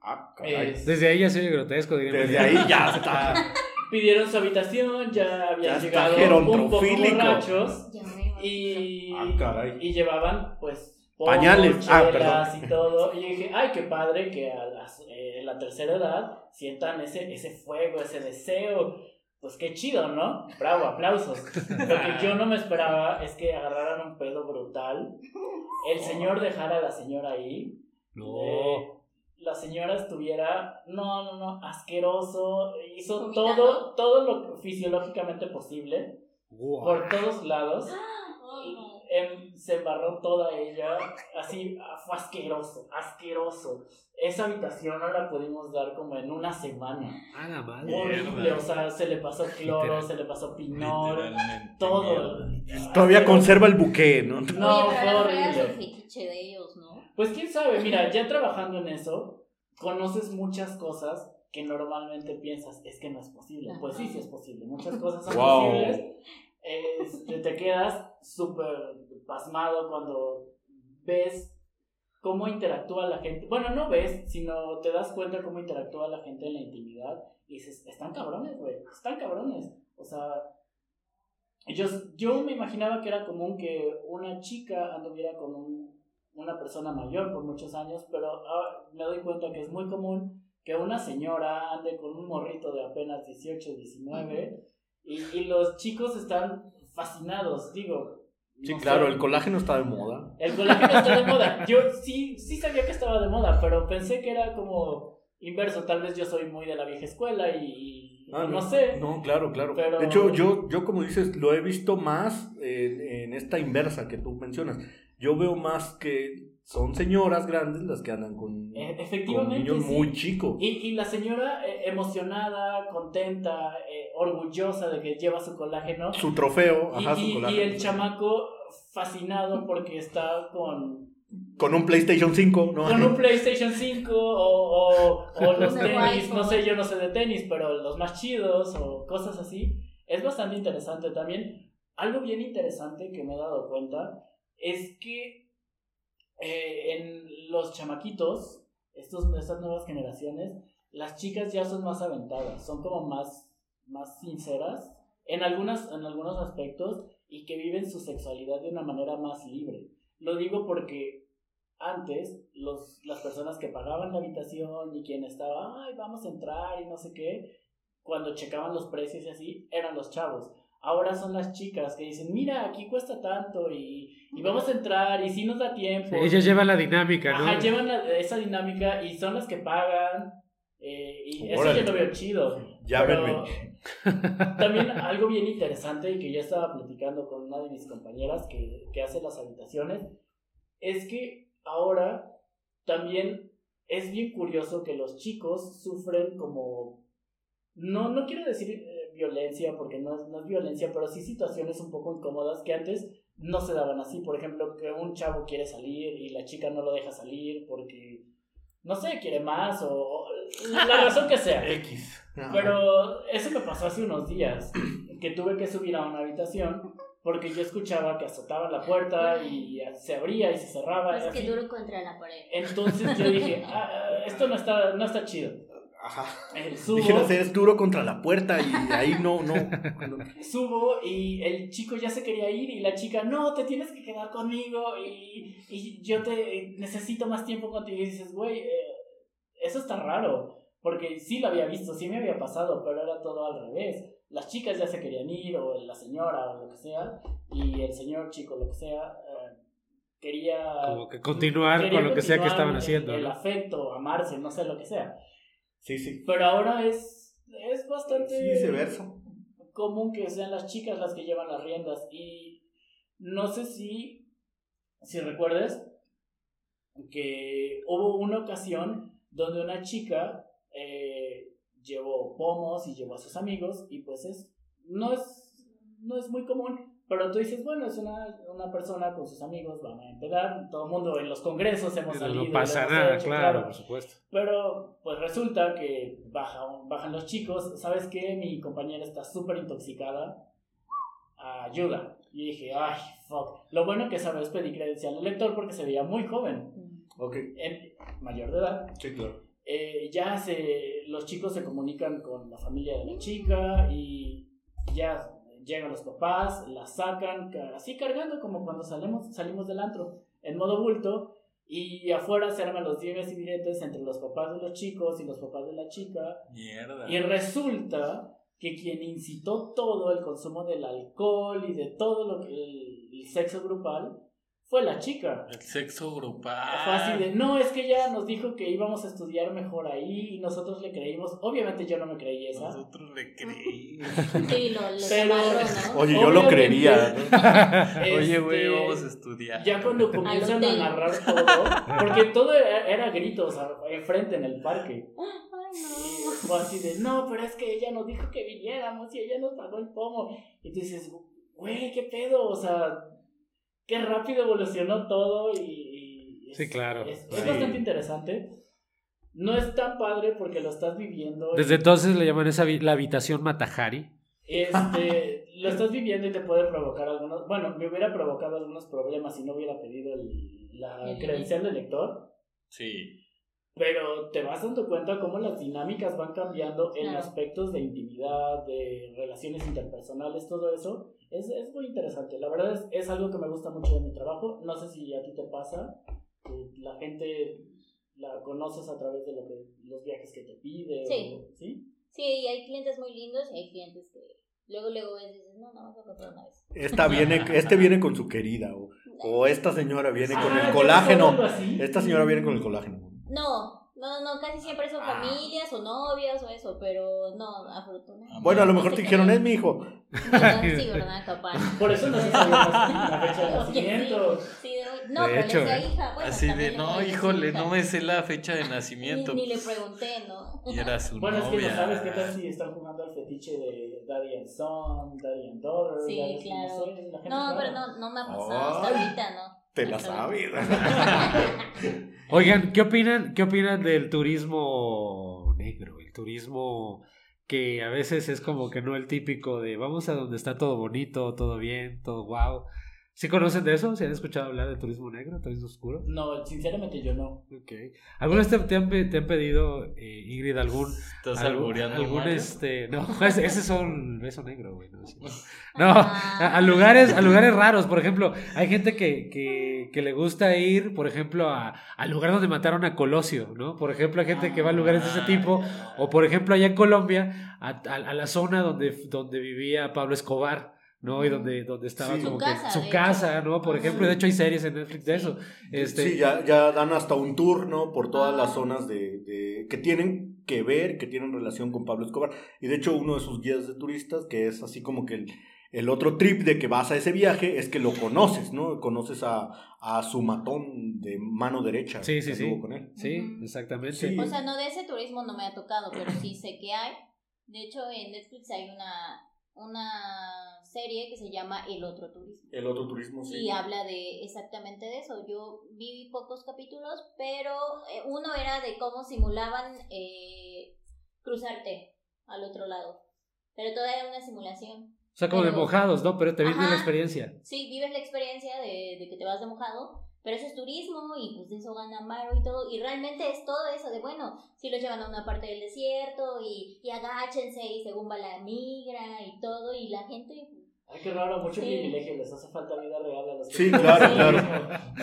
Ah, Desde ahí ya soy grotesco, Desde ahí ya está. Pidieron su habitación, ya habían llegado un poco borrachos. Y, ah, y llevaban, pues, pañales, ah, y todo. Y dije, ay, qué padre que a las, eh, la tercera edad sientan ese, ese fuego, ese deseo. pues qué chido, ¿no? Bravo, aplausos. Lo que yo no me esperaba es que agarraran un pedo brutal. El señor dejara a la señora ahí. No. eh, la señora estuviera, no, no, no, asqueroso. Hizo todo, todo lo fisiológicamente posible. Guau. Por todos lados. Ay, no. Em, se embarró toda ella, así, ah, fue asqueroso, asqueroso. Esa habitación no la pudimos dar como en una semana. A la madre. Horrible, o sea, se le pasó cloro, Literal. se le pasó pinol, todo. Todavía conserva el buque, ¿no? No, Oye, fue pero horrible. su fetiche de ellos, ¿no? Pues quién sabe, mira, ya trabajando en eso, conoces muchas cosas que normalmente piensas, es que no es posible. Pues sí, sí es posible, muchas cosas son Wow. posibles. Este, te quedas súper pasmado cuando ves cómo interactúa la gente. Bueno, no ves, sino te das cuenta cómo interactúa la gente en la intimidad y dices, están cabrones, güey, están cabrones. O sea, yo, yo me imaginaba que era común que una chica anduviera con un- una persona mayor por muchos años, pero ahora me doy cuenta que es muy común que una señora ande con un morrito de apenas 18, 19 y, y los chicos están fascinados, digo. Sí, no sé. claro, el colágeno está de moda. El colágeno está de moda. Yo sí, sí sabía que estaba de moda, pero pensé que era como inverso. Tal vez yo soy muy de la vieja escuela y, Ah, no, sé. No, claro, claro. Pero- De hecho, yo, yo, como dices, lo he visto más en, en esta inversa que tú mencionas. Yo veo más que son señoras grandes las que andan con, E- con efectivamente. niños sí. muy chicos. Y, y la señora eh, emocionada, contenta, eh, orgullosa de que lleva su colágeno. Su trofeo, Y, ajá, su y- y colágeno. el chamaco fascinado porque está con, Con un PlayStation 5, ¿no? con un PlayStation 5 o, o, o los Un tenis, no sé, yo no sé de tenis, pero los más chidos o cosas así. Es bastante interesante también. Algo bien interesante que me he dado cuenta es que eh, en los chamaquitos, estas nuevas generaciones, las chicas ya son más aventadas, son como más, más sinceras en, algunas, en algunos aspectos y que viven su sexualidad de una manera más libre. Lo digo porque antes los, las personas que pagaban la habitación y quien estaba, ay, vamos a entrar y no sé qué, cuando checaban los precios y así, eran los chavos. Ahora son las chicas que dicen, mira, aquí cuesta tanto y, y vamos a entrar y si nos da tiempo. Ellas llevan la dinámica, ¿no? Ajá, llevan la- esa dinámica y son las que pagan. eh, y eso Órale. yo lo veo chido. Ya Pero verme. También algo bien interesante y que yo estaba platicando con una de mis compañeras que, que hace las habitaciones es que ahora también es bien curioso que los chicos sufren como no, no quiero decir eh, violencia porque no es, no es violencia, pero sí situaciones un poco incómodas que antes no se daban así. Por ejemplo, que un chavo quiere salir y la chica no lo deja salir porque, no sé, quiere más o, o la razón que sea. X. Pero eso me pasó hace unos días, que tuve que subir a una habitación porque yo escuchaba que azotaban la puerta y se abría y se cerraba. Es que así. duro contra la pared. Entonces yo dije, "Ah, ah, esto no está, no está chido. Ajá. Eh, subo, Dijeras, eres duro contra la puerta y ahí no, no. subo y el chico ya se quería ir y la chica, no, te tienes que quedar conmigo y, y yo te necesito más tiempo contigo. Y dices, güey, eh, eso está raro. Porque sí lo había visto, sí me había pasado, pero era todo al revés. Las chicas ya se querían ir, o la señora, o lo que sea, y el señor chico, lo que sea, eh, quería... Como que continuar quería con lo que sea que estaban el- haciendo, El ¿no? afecto, amarse, no sé lo que sea. Sí, sí. Pero ahora es, es bastante Sí, viceversa. común que sean las chicas las que llevan las riendas. Y no sé si, si recuerdes que hubo una ocasión donde una chica eh, llevó pomos y llevó a sus amigos y pues es no es no es muy común pero tú dices bueno es una, una persona con sus amigos van a empedar todo el mundo en los congresos hemos salido no pasa nada, hecho, claro, por supuesto. pero pues resulta que baja, bajan los chicos. ¿Sabes qué? Mi compañera está súper intoxicada. Ayuda. Y dije, ay, fuck. Lo bueno que sabes pedir credencial al lector porque se veía muy joven, Ok. en- mayor de edad. Sí, claro. Eh, ya se, los chicos se comunican con la familia de la chica y ya llegan los papás, la sacan ca- así cargando como cuando salimos, salimos del antro, en modo bulto. Y afuera se arman los diegues y diretes entre los papás de los chicos y los papás de la chica. Mierda. Y resulta que quien incitó todo el consumo del alcohol y de todo lo que el, el sexo grupal fue la chica. El sexo grupal. Fue así de, no, es que ella nos dijo que íbamos a estudiar mejor ahí y nosotros le creímos. Obviamente yo no me creí esa. Nosotros le creímos. Sí, lo, lo Pero-. Oye, yo lo creería. ¿no? Oye, Este, güey, vamos a estudiar. Ya cuando comienzan a narrar todo, porque todo era, era gritos enfrente en el parque. No. fue así de, no, pero es que ella nos dijo que viniéramos y ella nos pagó el pomo. Y tú dices, güey, qué pedo, o sea, qué rápido evolucionó todo y... y es- Sí, claro. Es, es Sí. bastante interesante. No es tan padre porque lo estás viviendo. y- Desde entonces le llaman esa la habitación Matajari. Este, lo estás viviendo y te puede provocar algunos. Bueno, me hubiera provocado algunos problemas si no hubiera pedido el- la credencial de lector. Sí. Pero te vas dando cuenta cómo las dinámicas van cambiando en Claro. aspectos de intimidad, de relaciones interpersonales, todo eso. Es, es muy interesante. La verdad es, es algo que me gusta mucho de mi trabajo. No sé si a ti te pasa. que la gente la conoces a través de lo que, los viajes que te pide. Sí. o- ¿sí? Sí, y hay clientes muy lindos y hay clientes que luego, luego ves y dices, no, no, vas a comprar una vez. Esta viene, este viene con su querida. O, o esta señora viene con Ah, el ¿ya colágeno. Esta señora viene con el colágeno. No, no, no, casi siempre son Ah. familias o novias o eso, pero no, afortunadamente. Bueno, a lo mejor No te se dijeron, es mi hijo. ¿Verdad? Sí, ¿verdad? Capaz. Por eso no se sabía la la fecha de nacimiento. Sí, sí, de- no, De pero hecho, hija. Bueno, Así de, no, híjole, hija. no me sé la fecha de nacimiento. Ni, ni le pregunté, ¿no? Y era su Bueno, es que no sabes qué tal si están jugando al fetiche de Daddy and Son, Daddy and Daughter. Sí, claro. No, sé, la gente No, pero no, no me ha pasado hasta ahorita, ¿no? Te la sabes. Oigan, ¿qué opinan, ¿qué opinan del turismo negro? El turismo que a veces es como que no el típico de vamos a donde está todo bonito, todo bien, todo wow. ¿Sí conocen de eso? ¿Se han escuchado hablar de turismo negro, turismo oscuro? No, sinceramente yo no. Ok. ¿Alguna vez te, te han, te han pedido, eh, Ingrid, algún... ¿Estás algún, algún, este... No, ese, ese es un beso negro, güey. No, sí. No, a, a lugares, a lugares raros. Por ejemplo, hay gente que, que, que le gusta ir, por ejemplo, a, al lugar donde mataron a Colosio, ¿no? Por ejemplo, hay gente que va a lugares de ese tipo. O por ejemplo, allá en Colombia, a, a- a la zona donde, donde vivía Pablo Escobar, ¿no? Y donde, donde estaba Sí. como Su que casa, su casa, hecho. ¿no? Por ejemplo, de hecho hay series en Netflix de eso. Este, Sí, ya, ya dan hasta un tour, ¿no? Por todas Ah. las zonas de, de- que tienen que ver, que tienen relación con Pablo Escobar. Y de hecho, uno de sus guías de turistas, que es así como que el, el otro trip de que vas a ese viaje, es que lo conoces, ¿no? Conoces a, a su matón de mano derecha. Sí, sí, que sí. con él. Sí, exactamente. Sí. O sea, no de ese turismo no me ha tocado, pero sí sé que hay. De hecho, en Netflix hay una, una serie que se llama El Otro Turismo. El otro turismo, sí. Y habla de exactamente de eso. Yo vi pocos capítulos, pero eh, uno era de cómo simulaban eh, cruzarte al otro lado. Pero todo era una simulación. O sea, como de mojados, ¿no? Pero te viene la experiencia. Sí, vives la experiencia de, de que te vas de mojado, pero eso es turismo y pues de eso gana Maro y todo. Y realmente es todo eso de, bueno, si los llevan a una parte del desierto y, y agáchense y según va la migra y todo y la gente... Ay, qué raro, mucho Sí. privilegio. Les hace falta vida real a los que- Sí, claro, Sí. claro. O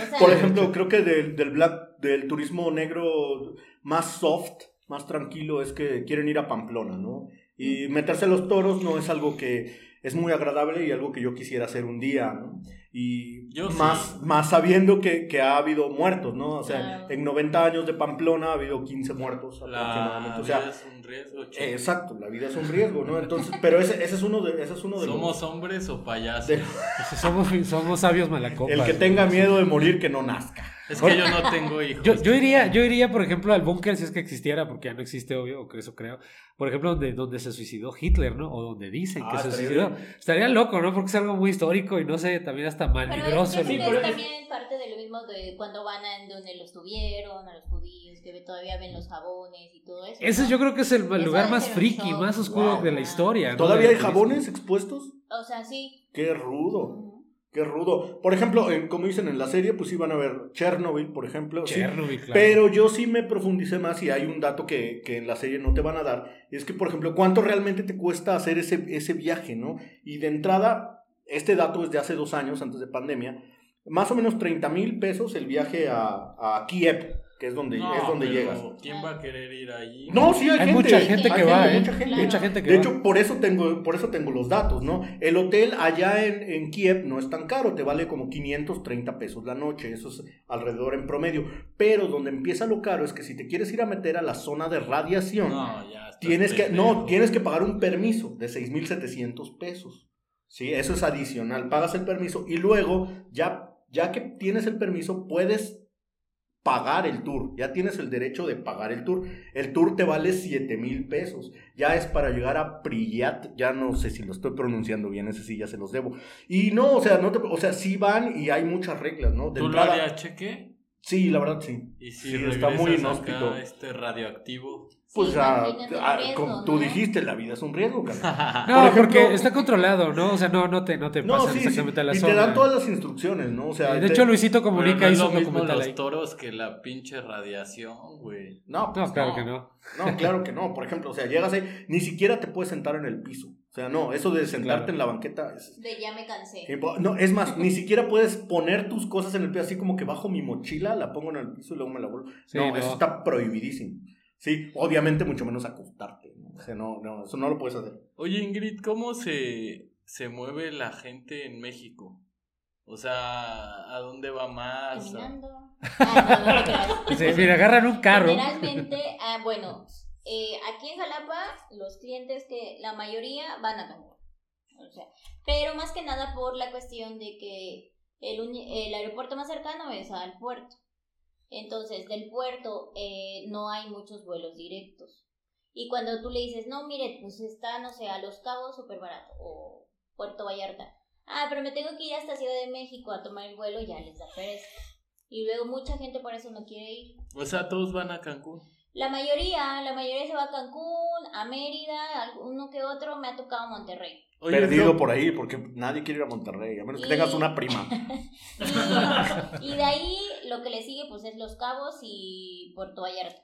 sea, Por ejemplo, creo que del, del black, del turismo negro más soft, más tranquilo, es que quieren ir a Pamplona, ¿no? Y meterse a los toros no es algo que es muy agradable y algo que yo quisiera hacer un día, ¿no? Y Yo más, sí. más sabiendo que, que ha habido muertos, ¿no? O sea, Claro. en 90 años de Pamplona ha habido 15 muertos La aproximadamente. O vida sea, es un riesgo, chico. eh, exacto, la vida es un riesgo, ¿no? Entonces, pero ese, ese es uno de, ese es uno de los- ¿Somos hombres o payasos? de- Somos, somos sabios malacopas. el que tenga miedo de morir que no nazca. Es que yo no tengo hijos. Yo, yo iría, yo iría, por ejemplo, al búnker si es que existiera, porque ya no existe, obvio, o que eso creo. Por ejemplo, donde, donde se suicidó Hitler, ¿no? O donde dicen que Ah, se estaría suicidó. bien. Estaría loco, ¿no? Porque es algo muy histórico y no sé, también hasta pero es, malibroso. Sí, creo que pero es es- también parte de lo mismo de cuando van a en donde los tuvieron, a los judíos, que todavía ven los jabones y todo eso. Ese ¿no? yo creo que es el Eso lugar más friki, más oscuro Wow. de la historia. ¿no? ¿Todavía hay jabones expuestos? O sea, sí. Qué rudo. Qué rudo. Por ejemplo, en- como dicen en la serie, pues iban a ver Chernobyl, por ejemplo. sí. Chernobyl, claro. Pero yo sí me profundicé más y hay un dato que, que en la serie no te van a dar. Es que, por ejemplo, ¿cuánto realmente te cuesta hacer ese, ese viaje, no? Y de entrada, este dato es de hace dos años, antes de pandemia. Más o menos 30 mil pesos el viaje a, a Kiev. Que es donde, No, es donde pero llegas. ¿Quién va a querer ir allí? No, sí hay, Hay gente. mucha gente hay que va, ¿eh? Mucha gente. Mucha gente que de va. hecho, por eso tengo, por eso tengo los datos, ¿no? El hotel allá en, en Kiev no es tan caro, te vale como 530 pesos la noche, eso es alrededor en promedio. Pero donde empieza lo caro es que si te quieres ir a meter a la zona de radiación, No, ya. tienes que, no, tienes que pagar un permiso de 6.700 pesos. Sí, eso es adicional. Pagas el permiso y luego, ya, ya que tienes el permiso, puedes pagar el tour. Ya tienes el derecho de pagar el tour. El tour te vale 7 mil pesos. Ya es para llegar a Priyat. Ya no sé si lo estoy pronunciando bien, ese sí ya se los debo. Y no, o sea, no te, o sea, sí van y hay muchas reglas, ¿no? De ¿Tú lo entrada- harías cheque? Sí, la verdad sí. Y si Sí, está muy inhóspito. este radioactivo. Pues Sí, imagínate el ah, riesgo, como tú ¿no? dijiste, la vida es un riesgo. No, Por ejemplo- porque está controlado, ¿no? O sea, no, no te, no te No, pasan sí, sí. exactamente a la y zona. te dan todas las instrucciones, ¿no? O sea, de te- hecho, Luisito Comunica no hizo lo un mismo documental los ahí. toros que la pinche radiación, güey. No, pues No, claro no. que no. No, claro que no. Por ejemplo, o sea, llegas ahí, ni siquiera te puedes sentar en el piso. O sea, no, eso de sentarte Claro. en la banqueta es... De ya me cansé. No, es más, ni siquiera puedes poner tus cosas en el piso, así como que bajo mi mochila, la pongo en el piso y luego me la vuelvo. Sí, no, no. eso está prohibidísimo. Sí, obviamente mucho menos acostarte. ¿no? O sea, no, no, eso no lo puedes hacer. Oye, Ingrid, ¿cómo se, se mueve la gente en México? O sea, ¿a dónde va más? Caminando. Ah, no, agarran un carro. Generalmente, ah, bueno, eh, aquí en Jalapa, los clientes que la mayoría van a Cancún. O sea, pero más que nada por la cuestión de que el, el aeropuerto más cercano es al puerto. Entonces, del puerto eh, no hay muchos vuelos directos. Y cuando tú le dices, no, mire, pues está, no sé, a Los Cabos súper barato, o Puerto Vallarta. Ah, pero me tengo que ir hasta Ciudad de México a tomar el vuelo, ya les da pereza. Y luego mucha gente por eso no quiere ir. O sea, todos van a Cancún. La mayoría, la mayoría se va a Cancún, a Mérida, alguno que otro me ha tocado Monterrey. Oye, Perdido por ahí, porque nadie quiere ir a Monterrey, a menos que tengas una prima. Y, y de ahí lo que le sigue pues es Los Cabos y Puerto Vallarta.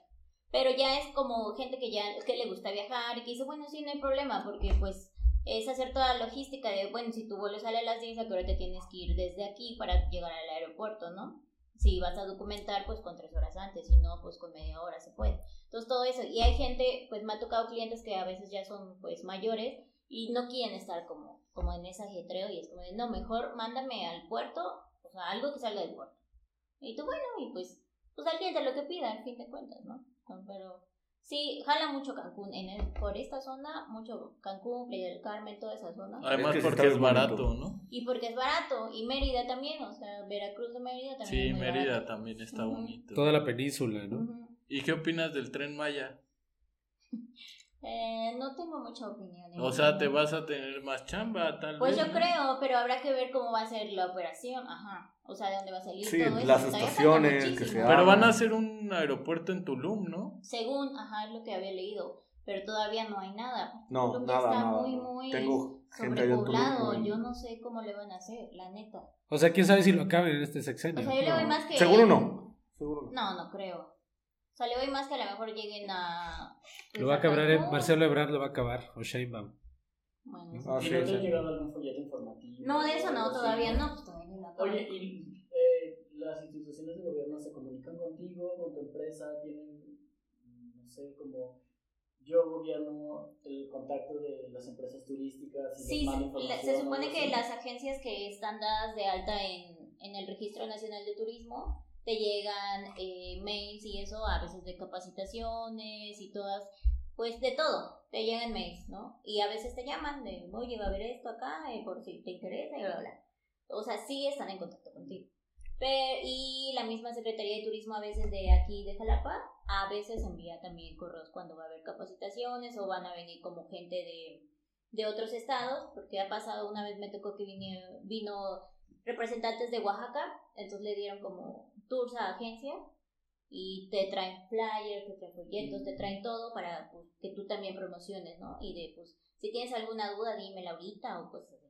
Pero ya es como gente que ya que le gusta viajar y que dice, bueno, sí, no hay problema, porque pues es hacer toda la logística de, bueno, si tu vuelo sale a las 10, ¿a qué hora te tienes que ir desde aquí para llegar al aeropuerto, no? Si vas a documentar, pues con tres horas antes, si no, pues con media hora se puede. Entonces todo eso, y hay gente, pues me ha tocado clientes que a veces ya son pues mayores y no quieren estar como, como en ese ajetreo y es como de, no, mejor mándame al puerto, o sea, algo que salga del puerto. Y tú, bueno, y pues, pues al cliente lo que pida, al fin de cuentas, ¿no? Pero sí, jala mucho Cancún, en el, por esta zona, mucho Cancún, Playa del Carmen, toda esa zona. Además Es que sí porque es bonito. barato, ¿no? Y porque es barato, y Mérida también, o sea, Veracruz de Mérida también. Sí, es muy Mérida barato. también está bonito. Toda la península, ¿no? ¿Y qué opinas del tren Maya? Eh, no tengo mucha opinión. O eso. sea, te vas a tener más chamba, tal Pues vez. yo ¿no? creo, pero habrá que ver cómo va a ser la operación, ajá. O sea, de dónde va a salir Sí, todo eso. las falta estaciones que se Pero van a hacer un aeropuerto en Tulum, ¿no? Según, ajá, es lo que había leído. Pero todavía no hay nada. No, Tulum nada, está nada. muy, muy Tengo gente sobrepoblado. hay- Yo no sé cómo le van a hacer, la neta. O sea, quién sabe si lo acaben en este O sexenio. sea, yo le No. voy más que. Seguro no. Seguro no. No, no creo. O sea, le voy más que a lo mejor lleguen a. pues, Lo va a acabar. Marcelo Ebrard lo va a acabar, o Sheinbaum. Bueno, Ah, ¿Y sí, no te sí. ha llegado algún folleto informativo? No, de eso no, todavía no, pues todavía no. Oye, ¿y eh, las instituciones de gobierno se comunican contigo, con tu empresa? ¿Tienen, no sé, como yo gobierno el contacto de las empresas turísticas? Y Sí, se, se supone que las agencias que están dadas de alta en, en el Registro Nacional de Turismo te llegan eh, mails y eso, a veces de capacitaciones y todas, pues de todo, te llegan mails, ¿no? Y a veces te llaman de, oye, va a haber esto acá, eh, por si te interesa, y bla, bla. O sea, sí están en contacto contigo. Pero, y la misma Secretaría de Turismo a veces de aquí de Jalapa, a veces envía también correos cuando va a haber capacitaciones o van a venir como gente de, de otros estados, porque ha pasado una vez me tocó que vine, vino representantes de Oaxaca, entonces le dieron como tours a agencia y te traen flyers, te traen folletos, te traen todo para pues, que tú también promociones, ¿no? Y de pues, si tienes alguna duda, dímela ahorita o pues así.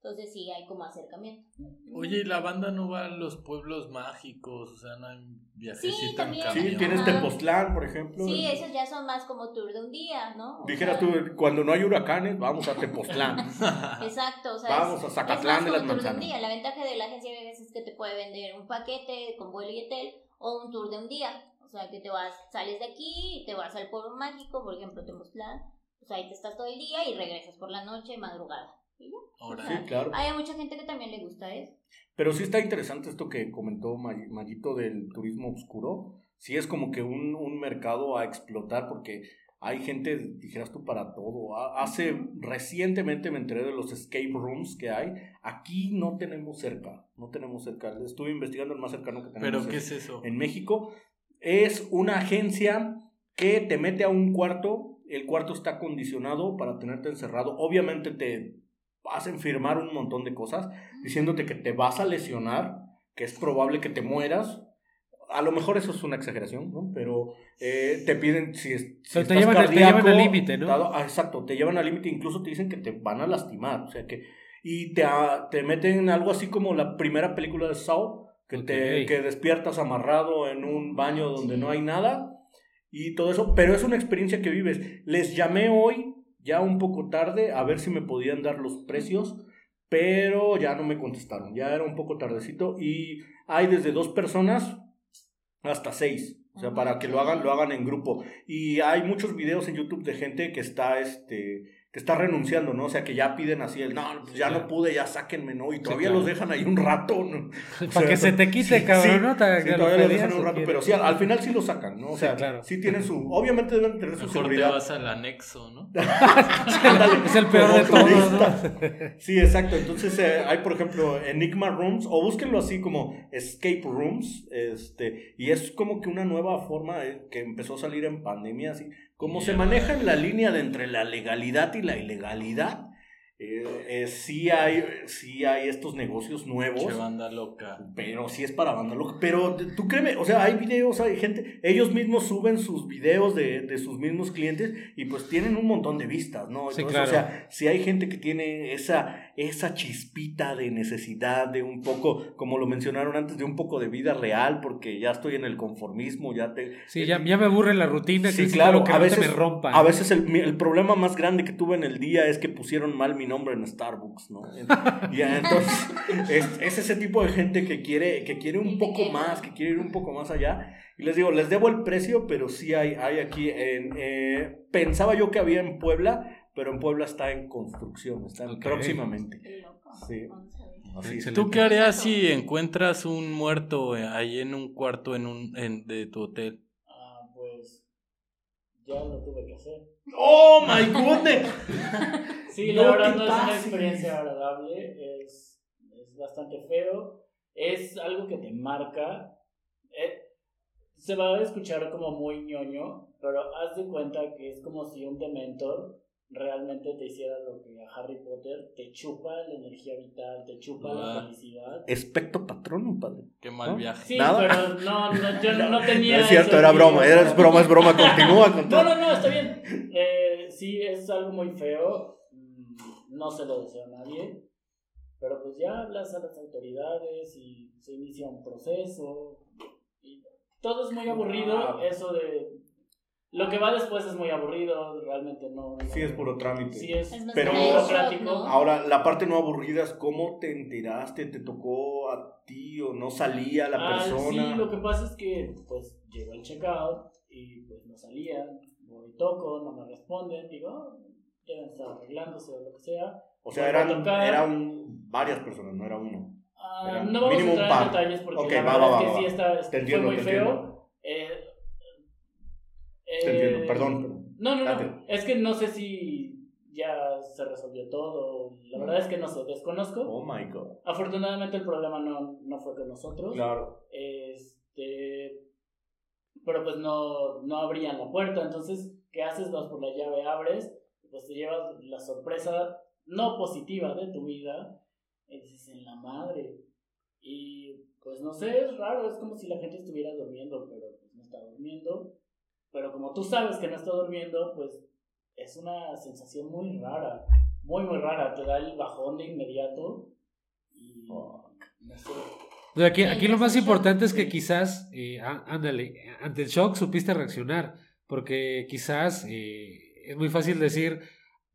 Entonces sí hay como acercamiento. Oye, ¿y la banda no va a los pueblos mágicos? O sea, no hay viajecito en también. camión. Sí, tienes. Tepoztlán, por ejemplo. Sí, esos ya son más como tour de un día, ¿no? O Dijeras sea, tú, cuando no hay huracanes, vamos a Tepoztlán. Exacto, o sea, Vamos es- a Zacatlán es más de las tour de un Manzanas. día. La ventaja de la agencia de viajes es que te puede vender un paquete con vuelo y hotel o un tour de un día. O O sea, que te vas, sales de aquí, te vas al pueblo mágico, por ejemplo, Tepoztlán, pues ahí te estás todo el día y regresas por la noche, madrugada. ¿Y ya? Ahora, Sí, claro. Hay mucha gente que también le gusta eso. Pero sí está interesante esto que comentó May- Mayito del turismo oscuro. Sí es como que un, un mercado a explotar porque hay gente, dijeras tú, para todo. Ha- Hace recientemente me enteré de los escape rooms que hay. Aquí no tenemos cerca, no tenemos cerca. Estuve investigando el más cercano que tenemos. ¿Pero qué es eso? en México. Es una agencia que te mete a un cuarto, el cuarto está acondicionado para tenerte encerrado. Obviamente te hacen firmar un montón de cosas diciéndote que te vas a lesionar, que es probable que te mueras. A lo mejor eso es una exageración, ¿no? Pero eh, te piden si, es, si Pero te estás llevan al- te cardíaco, llevan al límite, ¿no? dado- ah, exacto, te llevan al límite, incluso te dicen que te van a lastimar, o sea que y te, ah, te meten algo así como la primera película de Saw, que te Ok. que despiertas amarrado en un baño donde no hay nada y todo eso, pero es una experiencia que vives. Les llamé hoy, ya un poco tarde, a ver si me podían dar los precios, pero ya no me contestaron, ya era un poco tardecito y hay desde dos personas hasta seis. O sea, para que lo hagan, lo hagan en grupo. Y hay muchos videos en YouTube de gente que está, este, que está renunciando, ¿no? O sea, que ya piden así el, no, pues ya claro. no pude, ya sáquenme, ¿no? Y todavía claro. los dejan ahí un rato, ¿no? O Para que se te quite, sí, cabrón, sí, ¿no? Te- sí, todavía los dejan un rato, pero sí, al, al final sí lo sacan, ¿no? O Sí, sea, claro. sí tienen su, obviamente deben tener su Mejor te seguridad. vas al anexo, ¿no? es el peor de todos, ¿no? Sí, exacto. Entonces eh, hay, por ejemplo, Enigma Rooms, o búsquenlo así como Escape Rooms, este, y es como que una nueva forma eh, que empezó a salir en pandemia, así, como se maneja en la línea de entre la legalidad y la ilegalidad. eh, eh, sí, hay, sí hay estos negocios nuevos. Che banda loca. Pero sí es para banda loca. Pero tú créeme, o sea, hay videos, hay gente, ellos mismos suben sus videos de, de sus mismos clientes y pues tienen un montón de vistas, ¿no? Sí, claro. O sea, si hay gente que tiene esa, esa chispita de necesidad de un poco, como lo mencionaron antes, de un poco de vida real, porque ya estoy en el conformismo, ya te... Sí, ya, ya me aburre la rutina. Sí, que claro, que a no veces, me rompan. a veces el, el problema más grande que tuve en el día es que pusieron mal mi nombre en Starbucks, ¿no? Y entonces es, es ese tipo de gente que quiere, que quiere un poco más, que quiere ir un poco más allá. Y les digo, les debo el precio, pero sí hay, hay aquí en... eh, pensaba yo que había en Puebla, pero en Puebla está en construcción, está en- Ok. próximamente. Qué loco. Sí. Excelente. ¿Tú qué harías si encuentras un muerto eh, ahí en un cuarto en un, en- de tu hotel? Ah, pues ya lo tuve que hacer. ¡Oh, my goodness! Sí, No la verdad no es una experiencia agradable, es, es bastante feo, es algo que te marca. Eh, se va a escuchar como muy ñoño, pero haz de cuenta que es como si un dementor realmente te hiciera lo que a Harry Potter, te chupa la energía vital, te chupa la Ah. felicidad. Espectro patrono, padre. Qué mal ¿No? viaje. Sí, ¿Nada? pero no, no, yo no, no tenía... No es cierto, era broma, era, es broma, es broma, continúa con No, no, no, está bien. Eh, sí, es algo muy feo. Mm, No se lo deseo a nadie. Pero pues ya hablas a las autoridades y se inicia un proceso. Y todo es muy aburrido. Ah. Eso de. Lo que va después es muy aburrido. Realmente no. no- Sí, es puro trámite. Sí, es, Pero- burocrático. ¿no? Ahora, la parte no aburrida es cómo te enteraste, te tocó a ti o no salía la Ah, persona. Sí, lo que pasa es que pues llegó el checkout y pues no salían. Voy toco, no me responden. Digo, "Ah, deben estar arreglándose o lo que sea. o sea, eran, eran varias personas, no era uno. Ah, no vamos a entrar en detalles porque Ok, la va, verdad va, es que va, sí está, Te entiendo, fue muy te feo. entiendo. Eh, Te eh, entiendo, perdón. pero- No, no, Date. no. Es que no sé si ya se resolvió todo. La verdad es que no sé, desconozco. Oh my god. Afortunadamente el problema no, no fue con nosotros. Claro. Este, pero pues no, no abrían la puerta. Entonces, ¿qué haces? Vas por la llave, abres, pues te llevas la sorpresa no positiva de tu vida. Y dices, en la madre. Y pues no sé, es raro, es como si la gente estuviera durmiendo, pero pues no está durmiendo. Pero como tú sabes que no está durmiendo, pues es una sensación muy rara. Muy, muy rara. Te da el bajón de inmediato. Y no sé. No, Aquí, aquí lo más importante es que quizás, eh, á- ándale, ante el shock supiste reaccionar, porque quizás eh, es muy fácil decir,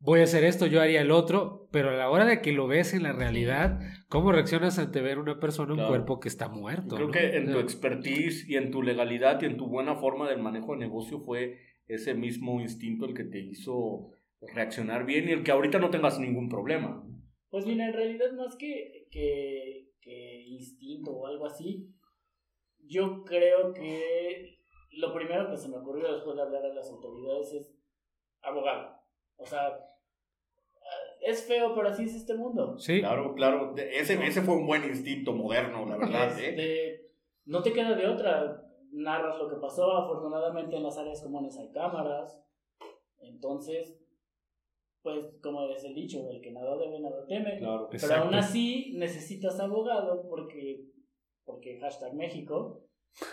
voy a hacer esto, yo haría el otro, pero a la hora de que lo ves en la realidad, ¿cómo reaccionas ante ver una persona, un Claro. cuerpo que está muerto? Creo ¿no? que en tu expertise y en tu legalidad y en tu buena forma del manejo de negocio fue ese mismo instinto el que te hizo reaccionar bien y el que ahorita no tengas ningún problema. Pues mira, en realidad más que, que, que instinto o algo así, yo creo que lo primero que se me ocurrió después de hablar a las autoridades es abogado. O sea, es feo, pero así es este mundo. Sí, Claro, claro. Ese, ese fue un buen instinto moderno, la verdad. ¿eh? Este, no te queda de otra. Narras lo que pasó. Afortunadamente en las áreas comunes hay cámaras. Entonces, pues como es el dicho, el que nada debe, nada teme. Claro. Pero Exacto. aún así necesitas abogado porque, porque hashtag México.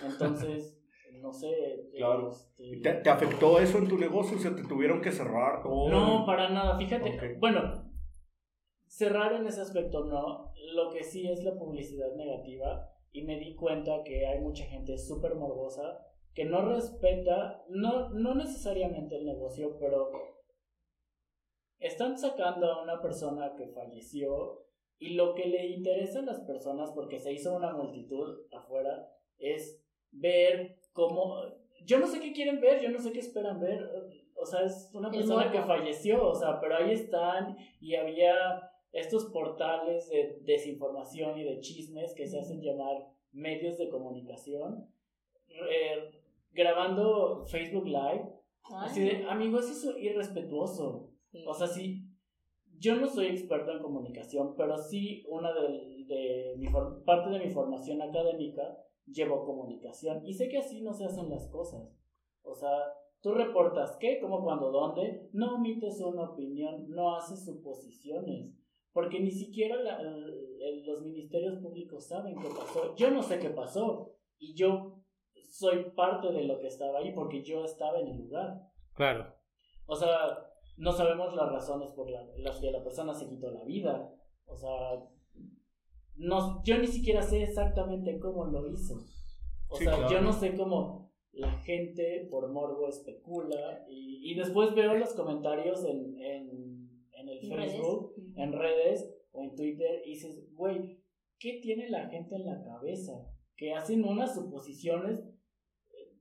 Entonces, no sé. Claro. este, ¿Te, te afectó eso en tu negocio? O sea, te tuvieron que cerrar todo. no, para nada. Fíjate, bueno, cerrar en ese aspecto no. Lo que sí es la publicidad negativa. Y me di cuenta que hay mucha gente súper morbosa que no respeta, no, no necesariamente el negocio, pero están sacando a una persona que falleció y lo que le interesa a las personas, porque se hizo una multitud afuera, es ver cómo... Yo no sé qué quieren ver, yo no sé qué esperan ver. O sea, es una persona que falleció, o sea, pero ahí están y había estos portales de desinformación y de chismes que se hacen llamar medios de comunicación, eh, grabando Facebook Live. Ay, Así de, amigo, eso es irrespetuoso. sí. O sea, sí, yo no soy experto en comunicación, pero sí una de, de mi parte de mi formación académica llevo comunicación y sé que así no se hacen las cosas. O sea, tú reportas qué, cómo, cuándo, dónde, no omites una opinión, no haces suposiciones, porque ni siquiera la- los ministerios públicos saben qué pasó. Yo no sé qué pasó y yo soy parte de lo que estaba ahí porque yo estaba en el lugar. claro. O sea, no sabemos las razones por la- las que la persona se quitó la vida. O sea, no, yo ni siquiera sé exactamente cómo lo hizo. O Sí, sea, claro. yo no sé cómo la gente por morbo especula. Y, y después veo los comentarios en, en, en el En redes. Facebook, en redes o en Twitter y dices, güey, ¿qué tiene la gente en la cabeza? Que hacen unas suposiciones eh,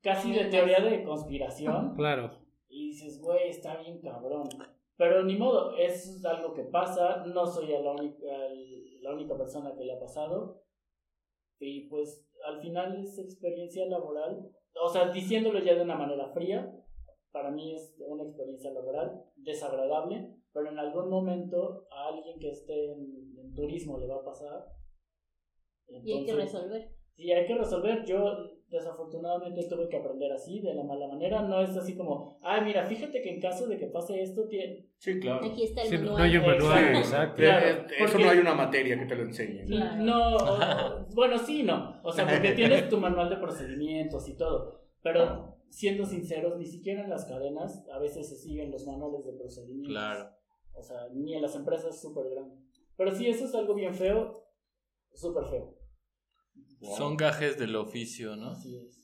casi de teoría de conspiración. Claro. Y dices, güey, está bien cabrón. Pero ni modo, eso es algo que pasa. No soy la, única, la única persona que le ha pasado. Y pues al final es experiencia laboral. O sea, diciéndolo ya de una manera fría, para mí es una experiencia laboral desagradable. Pero en algún momento a alguien que esté en, en turismo le va a pasar. Y hay que Entonces, resolver. Sí, hay que resolver. Yo desafortunadamente tuve que aprender así, de la mala manera. No es así como, ay, mira, fíjate que en caso de que pase esto, tiene... Sí, claro. Aquí está el Sí, manual. no hay un manual, Exacto. exacto. Claro, Eh, Eso porque- no hay una materia que te lo enseñe. Claro. No, o- bueno, sí, no. O sea, porque tienes tu manual de procedimientos y todo. Pero siendo sinceros, ni siquiera en las cadenas a veces se siguen los manuales de procedimientos. Claro. O sea, ni en las empresas súper grandes. Pero sí, eso es algo bien feo, súper feo. Son gajes del oficio, ¿no? Así es.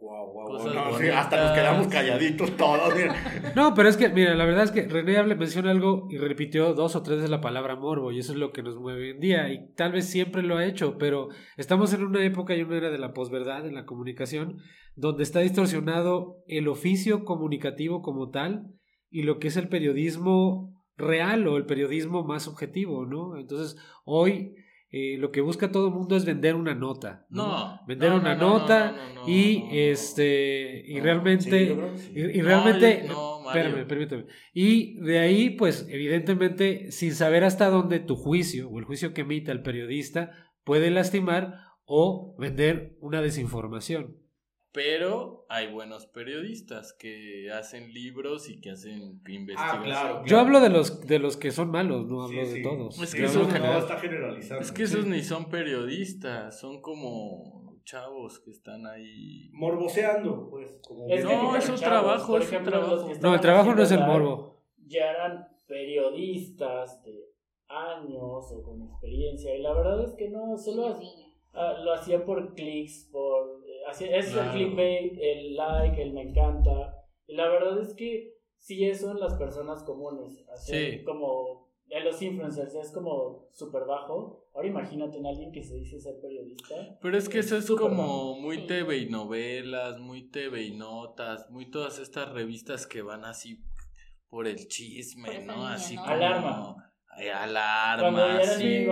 Guau, guau, Cosas guau. No, sí, hasta nos quedamos calladitos todos. mira. No, pero es que, mira, la verdad es que René hable- menciona algo y repitió dos o tres veces la palabra morbo, y eso es lo que nos mueve hoy en día, y tal vez siempre lo ha hecho, pero estamos en una época y una era de la posverdad en la comunicación, donde está distorsionado el oficio comunicativo como tal y lo que es el periodismo real o el periodismo más objetivo, ¿no? Entonces, hoy eh, lo que busca todo el mundo es vender una nota, ¿no? No. Vender no, una no, no, nota no, no, no, y no, no. este y No, realmente Sí, y, y No, realmente espérame, permíteme. Y de ahí pues evidentemente sin saber hasta dónde tu juicio o el juicio que emita el periodista puede lastimar o vender una desinformación. Pero hay buenos periodistas que hacen libros y que hacen investigación. claro. Yo hablo de los de los que son malos, no Sí, hablo de sí. todos. Es que Yo eso hablo en no. Es que esos ni son periodistas, son como chavos que están ahí. Morboseando, pues. Como Es que No, es un trabajo, es un trabajo. No, el trabajo no es el morbo. Ya eran periodistas de años o con experiencia. Y la verdad es que no, solo Sí, ah, lo hacía por clics, por. Es Claro. el clickbait, el like, el me encanta. Y la verdad es que sí son las personas comunes. Así Sí. como de los influencers es como súper bajo. Ahora imagínate en alguien que se dice ser periodista. Pero es que eso es como bajo. muy. TV y novelas, muy TV y notas, muy todas estas revistas que van así por el chisme, Por ¿no? línea, así ¿no? como Alarma. Ay, alarma, sí.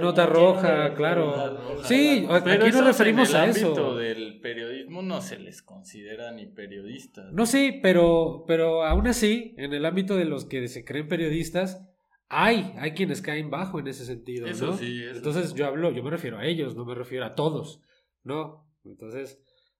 nota roja, claro. Sí, Aquí nos referimos en el a eso. ámbito del periodismo no se les considera ni periodistas. No sí, pero, pero aún así, en el ámbito de los que se creen periodistas, hay, hay quienes caen bajo en ese sentido, Eso ¿no? sí, eso Entonces sí. yo hablo, yo me refiero a ellos, no me refiero a todos, ¿no? Entonces,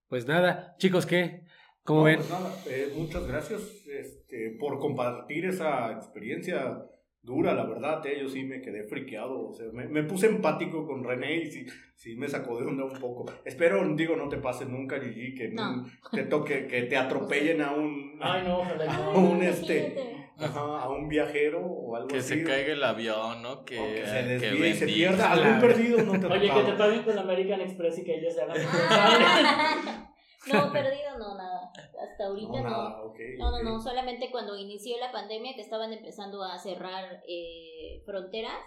pues nada, chicos, ¿qué? ¿Cómo No, ven? pues nada, eh, muchas gracias este, por compartir esa experiencia dura, la verdad. eh, yo sí me quedé friqueado. O sea, me, me puse empático con René y sí, sí me sacó de onda un poco. Espero, digo, no te pase nunca, Gigi, que No. te toque, que te atropellen a un, Ay, no, ojalá que no. un, este, ajá, a un viajero o algo Que así. se caiga el avión, ¿no? o Que, que se que desvíe y se pierda. Algún perdido no te Oye, que te paguen con American Express y que ellos se hagan no, perdido no, nada. Hasta ahorita no. No, no, no, solamente cuando inició la pandemia que estaban empezando a cerrar eh, fronteras,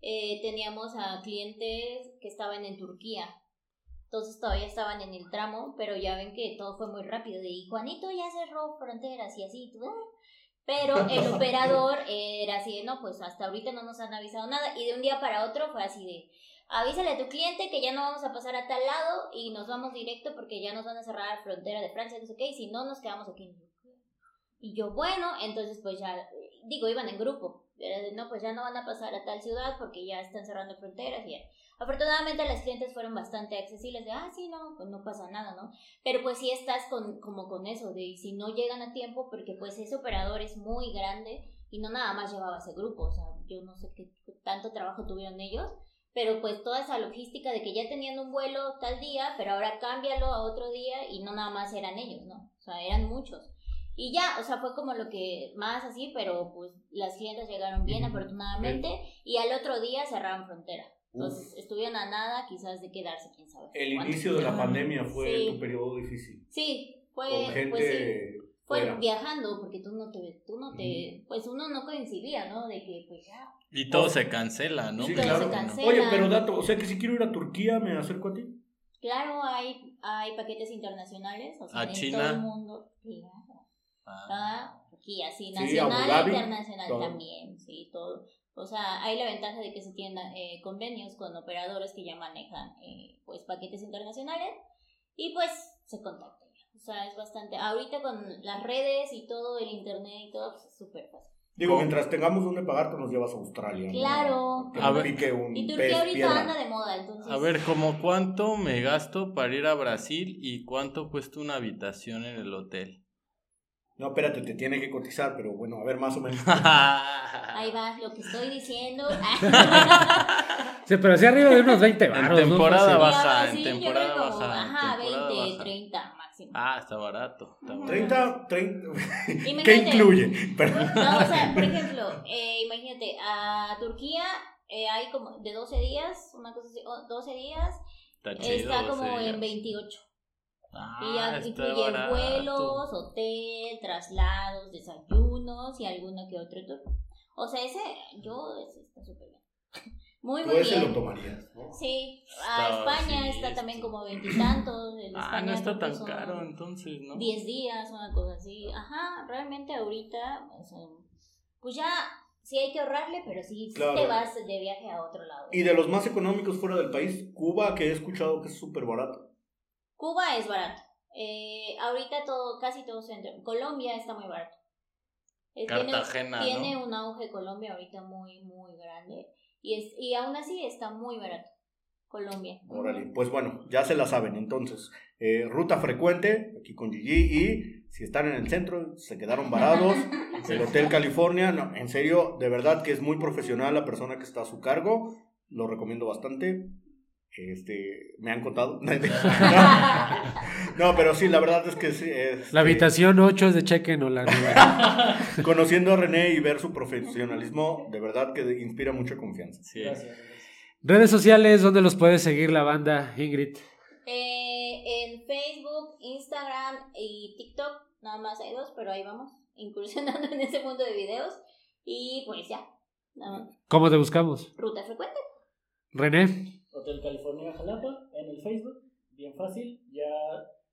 eh, teníamos a clientes que estaban en Turquía. Entonces todavía estaban en el tramo, pero ya ven que todo fue muy rápido. Y Juanito ya cerró fronteras y así. tú, ah. Pero el operador era así de, no, pues hasta ahorita no nos han avisado nada. Y de un día para otro fue así de, avísale a tu cliente que ya no vamos a pasar a tal lado y nos vamos directo porque ya nos van a cerrar la frontera de Francia, no sé qué, y si no nos quedamos aquí. Y yo, bueno, entonces pues ya, digo, iban en grupo. No, pues ya no van a pasar a tal ciudad porque ya están cerrando fronteras y ya. Afortunadamente las clientes fueron bastante accesibles de, ah, sí, no, pues no pasa nada, ¿no? Pero pues sí estás con, como con eso, de si no llegan a tiempo, porque pues ese operador es muy grande y no nada más llevaba ese grupo, o sea, yo no sé qué tanto trabajo tuvieron ellos, pero pues toda esa logística de que ya tenían un vuelo tal día, pero ahora cámbialo a otro día y no nada más eran ellos, ¿no? O sea, eran muchos. Y ya, o sea, fue como lo que más así, pero pues las clientes llegaron bien afortunadamente y al otro día cerraron frontera. Entonces estuvieron a nada quizás de quedarse, quién sabe. El inicio de la pandemia fue Sí. tu periodo difícil. Sí, fue, Con gente pues sí, fue fuera. viajando porque tú no te, tú no te, pues uno no coincidía, ¿no? De que pues ya. Y todo se cancela, ¿no? Sí, todo claro. se cancela. Oye, pero dato, o sea que si quiero ir a Turquía, me acerco a ti. Claro, hay, hay paquetes internacionales, o sea, ¿A en China? todo el mundo. Claro. Ah. Ah, aquí así, Sí, nacional e internacional todo. también, sí, todo. O sea, hay la ventaja de que se tienen eh, convenios con operadores que ya manejan eh, pues paquetes internacionales y pues se contactan. O sea, es bastante. Ahorita con las redes y todo, el internet y todo, pues es súper fácil. Digo, mientras tengamos donde pagar, tú nos llevas a Australia. ¿no? Claro. Que A ver. pique un Y pez Turquía ahorita piedra. anda de moda, entonces. A ver, ¿como cuánto me gasto para ir a Brasil y cuánto cuesta una habitación en el hotel? No, espérate, te tiene que cotizar, pero bueno, a ver, más o menos. Ahí va lo que estoy diciendo. Sí, pero así arriba de unos 20 En baros, ¿no? temporada Fácil. baja, en Sí, creo temporada baja, en Ajá, temporada 20, baja. 30 máximo. Ah, está barato. Está Ujú. barato. 30, 30. ¿Qué incluye? Perdón. No, o sea, por ejemplo, eh, imagínate, a Turquía eh, hay como de 12 días, una cosa así, o 12 días, Está chido. está como en 28. Ah, y ya incluye barato. vuelos, hotel, traslados, desayunos y alguno que otro tour. O sea, ese, yo, ese está súper bien. Muy, muy ese lo bien. tomarías, ¿no? Sí, a Está- España sí, está sí. también como veintitantos. Ah, España no está tan caro entonces, ¿no? 10 días, una cosa así. Ajá, realmente ahorita, o sea, pues ya sí hay que ahorrarle, pero sí, sí Claro. te vas de viaje a otro lado. Y de los más económicos fuera del país, Cuba, que he escuchado que es súper barato. Cuba es barato. Eh, ahorita todo, casi todo centro. Colombia está muy barato. Eh, tiene- Cartagena, Tiene, ¿no? un auge Colombia ahorita muy, muy grande. Y, es, y aún así está muy barato. Colombia. Órale, pues bueno, ya se la saben. Entonces, eh, ruta frecuente, aquí con Gigi, y si están en el centro, se quedaron varados. El Hotel California, no, en serio, de verdad que es muy profesional la persona que está a su cargo. Lo recomiendo bastante. Este, me han contado. no, pero sí, la verdad es que sí. este, La habitación 8 es de cheque o la nueva. Conociendo a René y ver su profesionalismo, de verdad que inspira mucha confianza. Sí. Gracias. gracias. Redes sociales, ¿dónde los puede seguir la banda, Ingrid? Eh, en Facebook, Instagram y TikTok, nada más hay dos, pero ahí vamos. incursionando en ese mundo de videos. Y pues ya, nada más. ¿Cómo te buscamos? ruta frecuente. René. Hotel California Jalapa en el Facebook, bien fácil, ya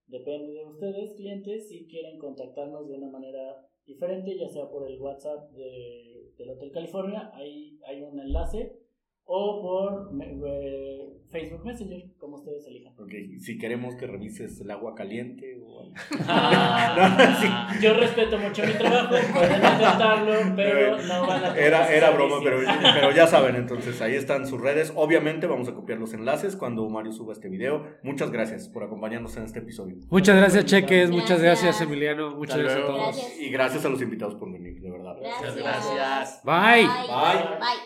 depende de ustedes, clientes, si quieren contactarnos de una manera diferente, ya sea por el WhatsApp de, del Hotel California, ahí hay un enlace, o por me- eh, Facebook Messenger, como ustedes elijan. Ok, si queremos que revises el agua caliente o algo. Ah, Yo respeto mucho mi trabajo, pueden intentarlo, pero no van a Era, era broma, pero, pero ya saben, entonces ahí están sus redes. Obviamente vamos a copiar los enlaces cuando Mario suba este video. Muchas gracias por acompañarnos en este episodio. Muchas gracias, Cheques. Muchas Gracias. Emiliano. Muchas gracias a todos. Gracias. Y gracias a los invitados por venir, de verdad. Gracias. gracias. Bye. Bye. Bye.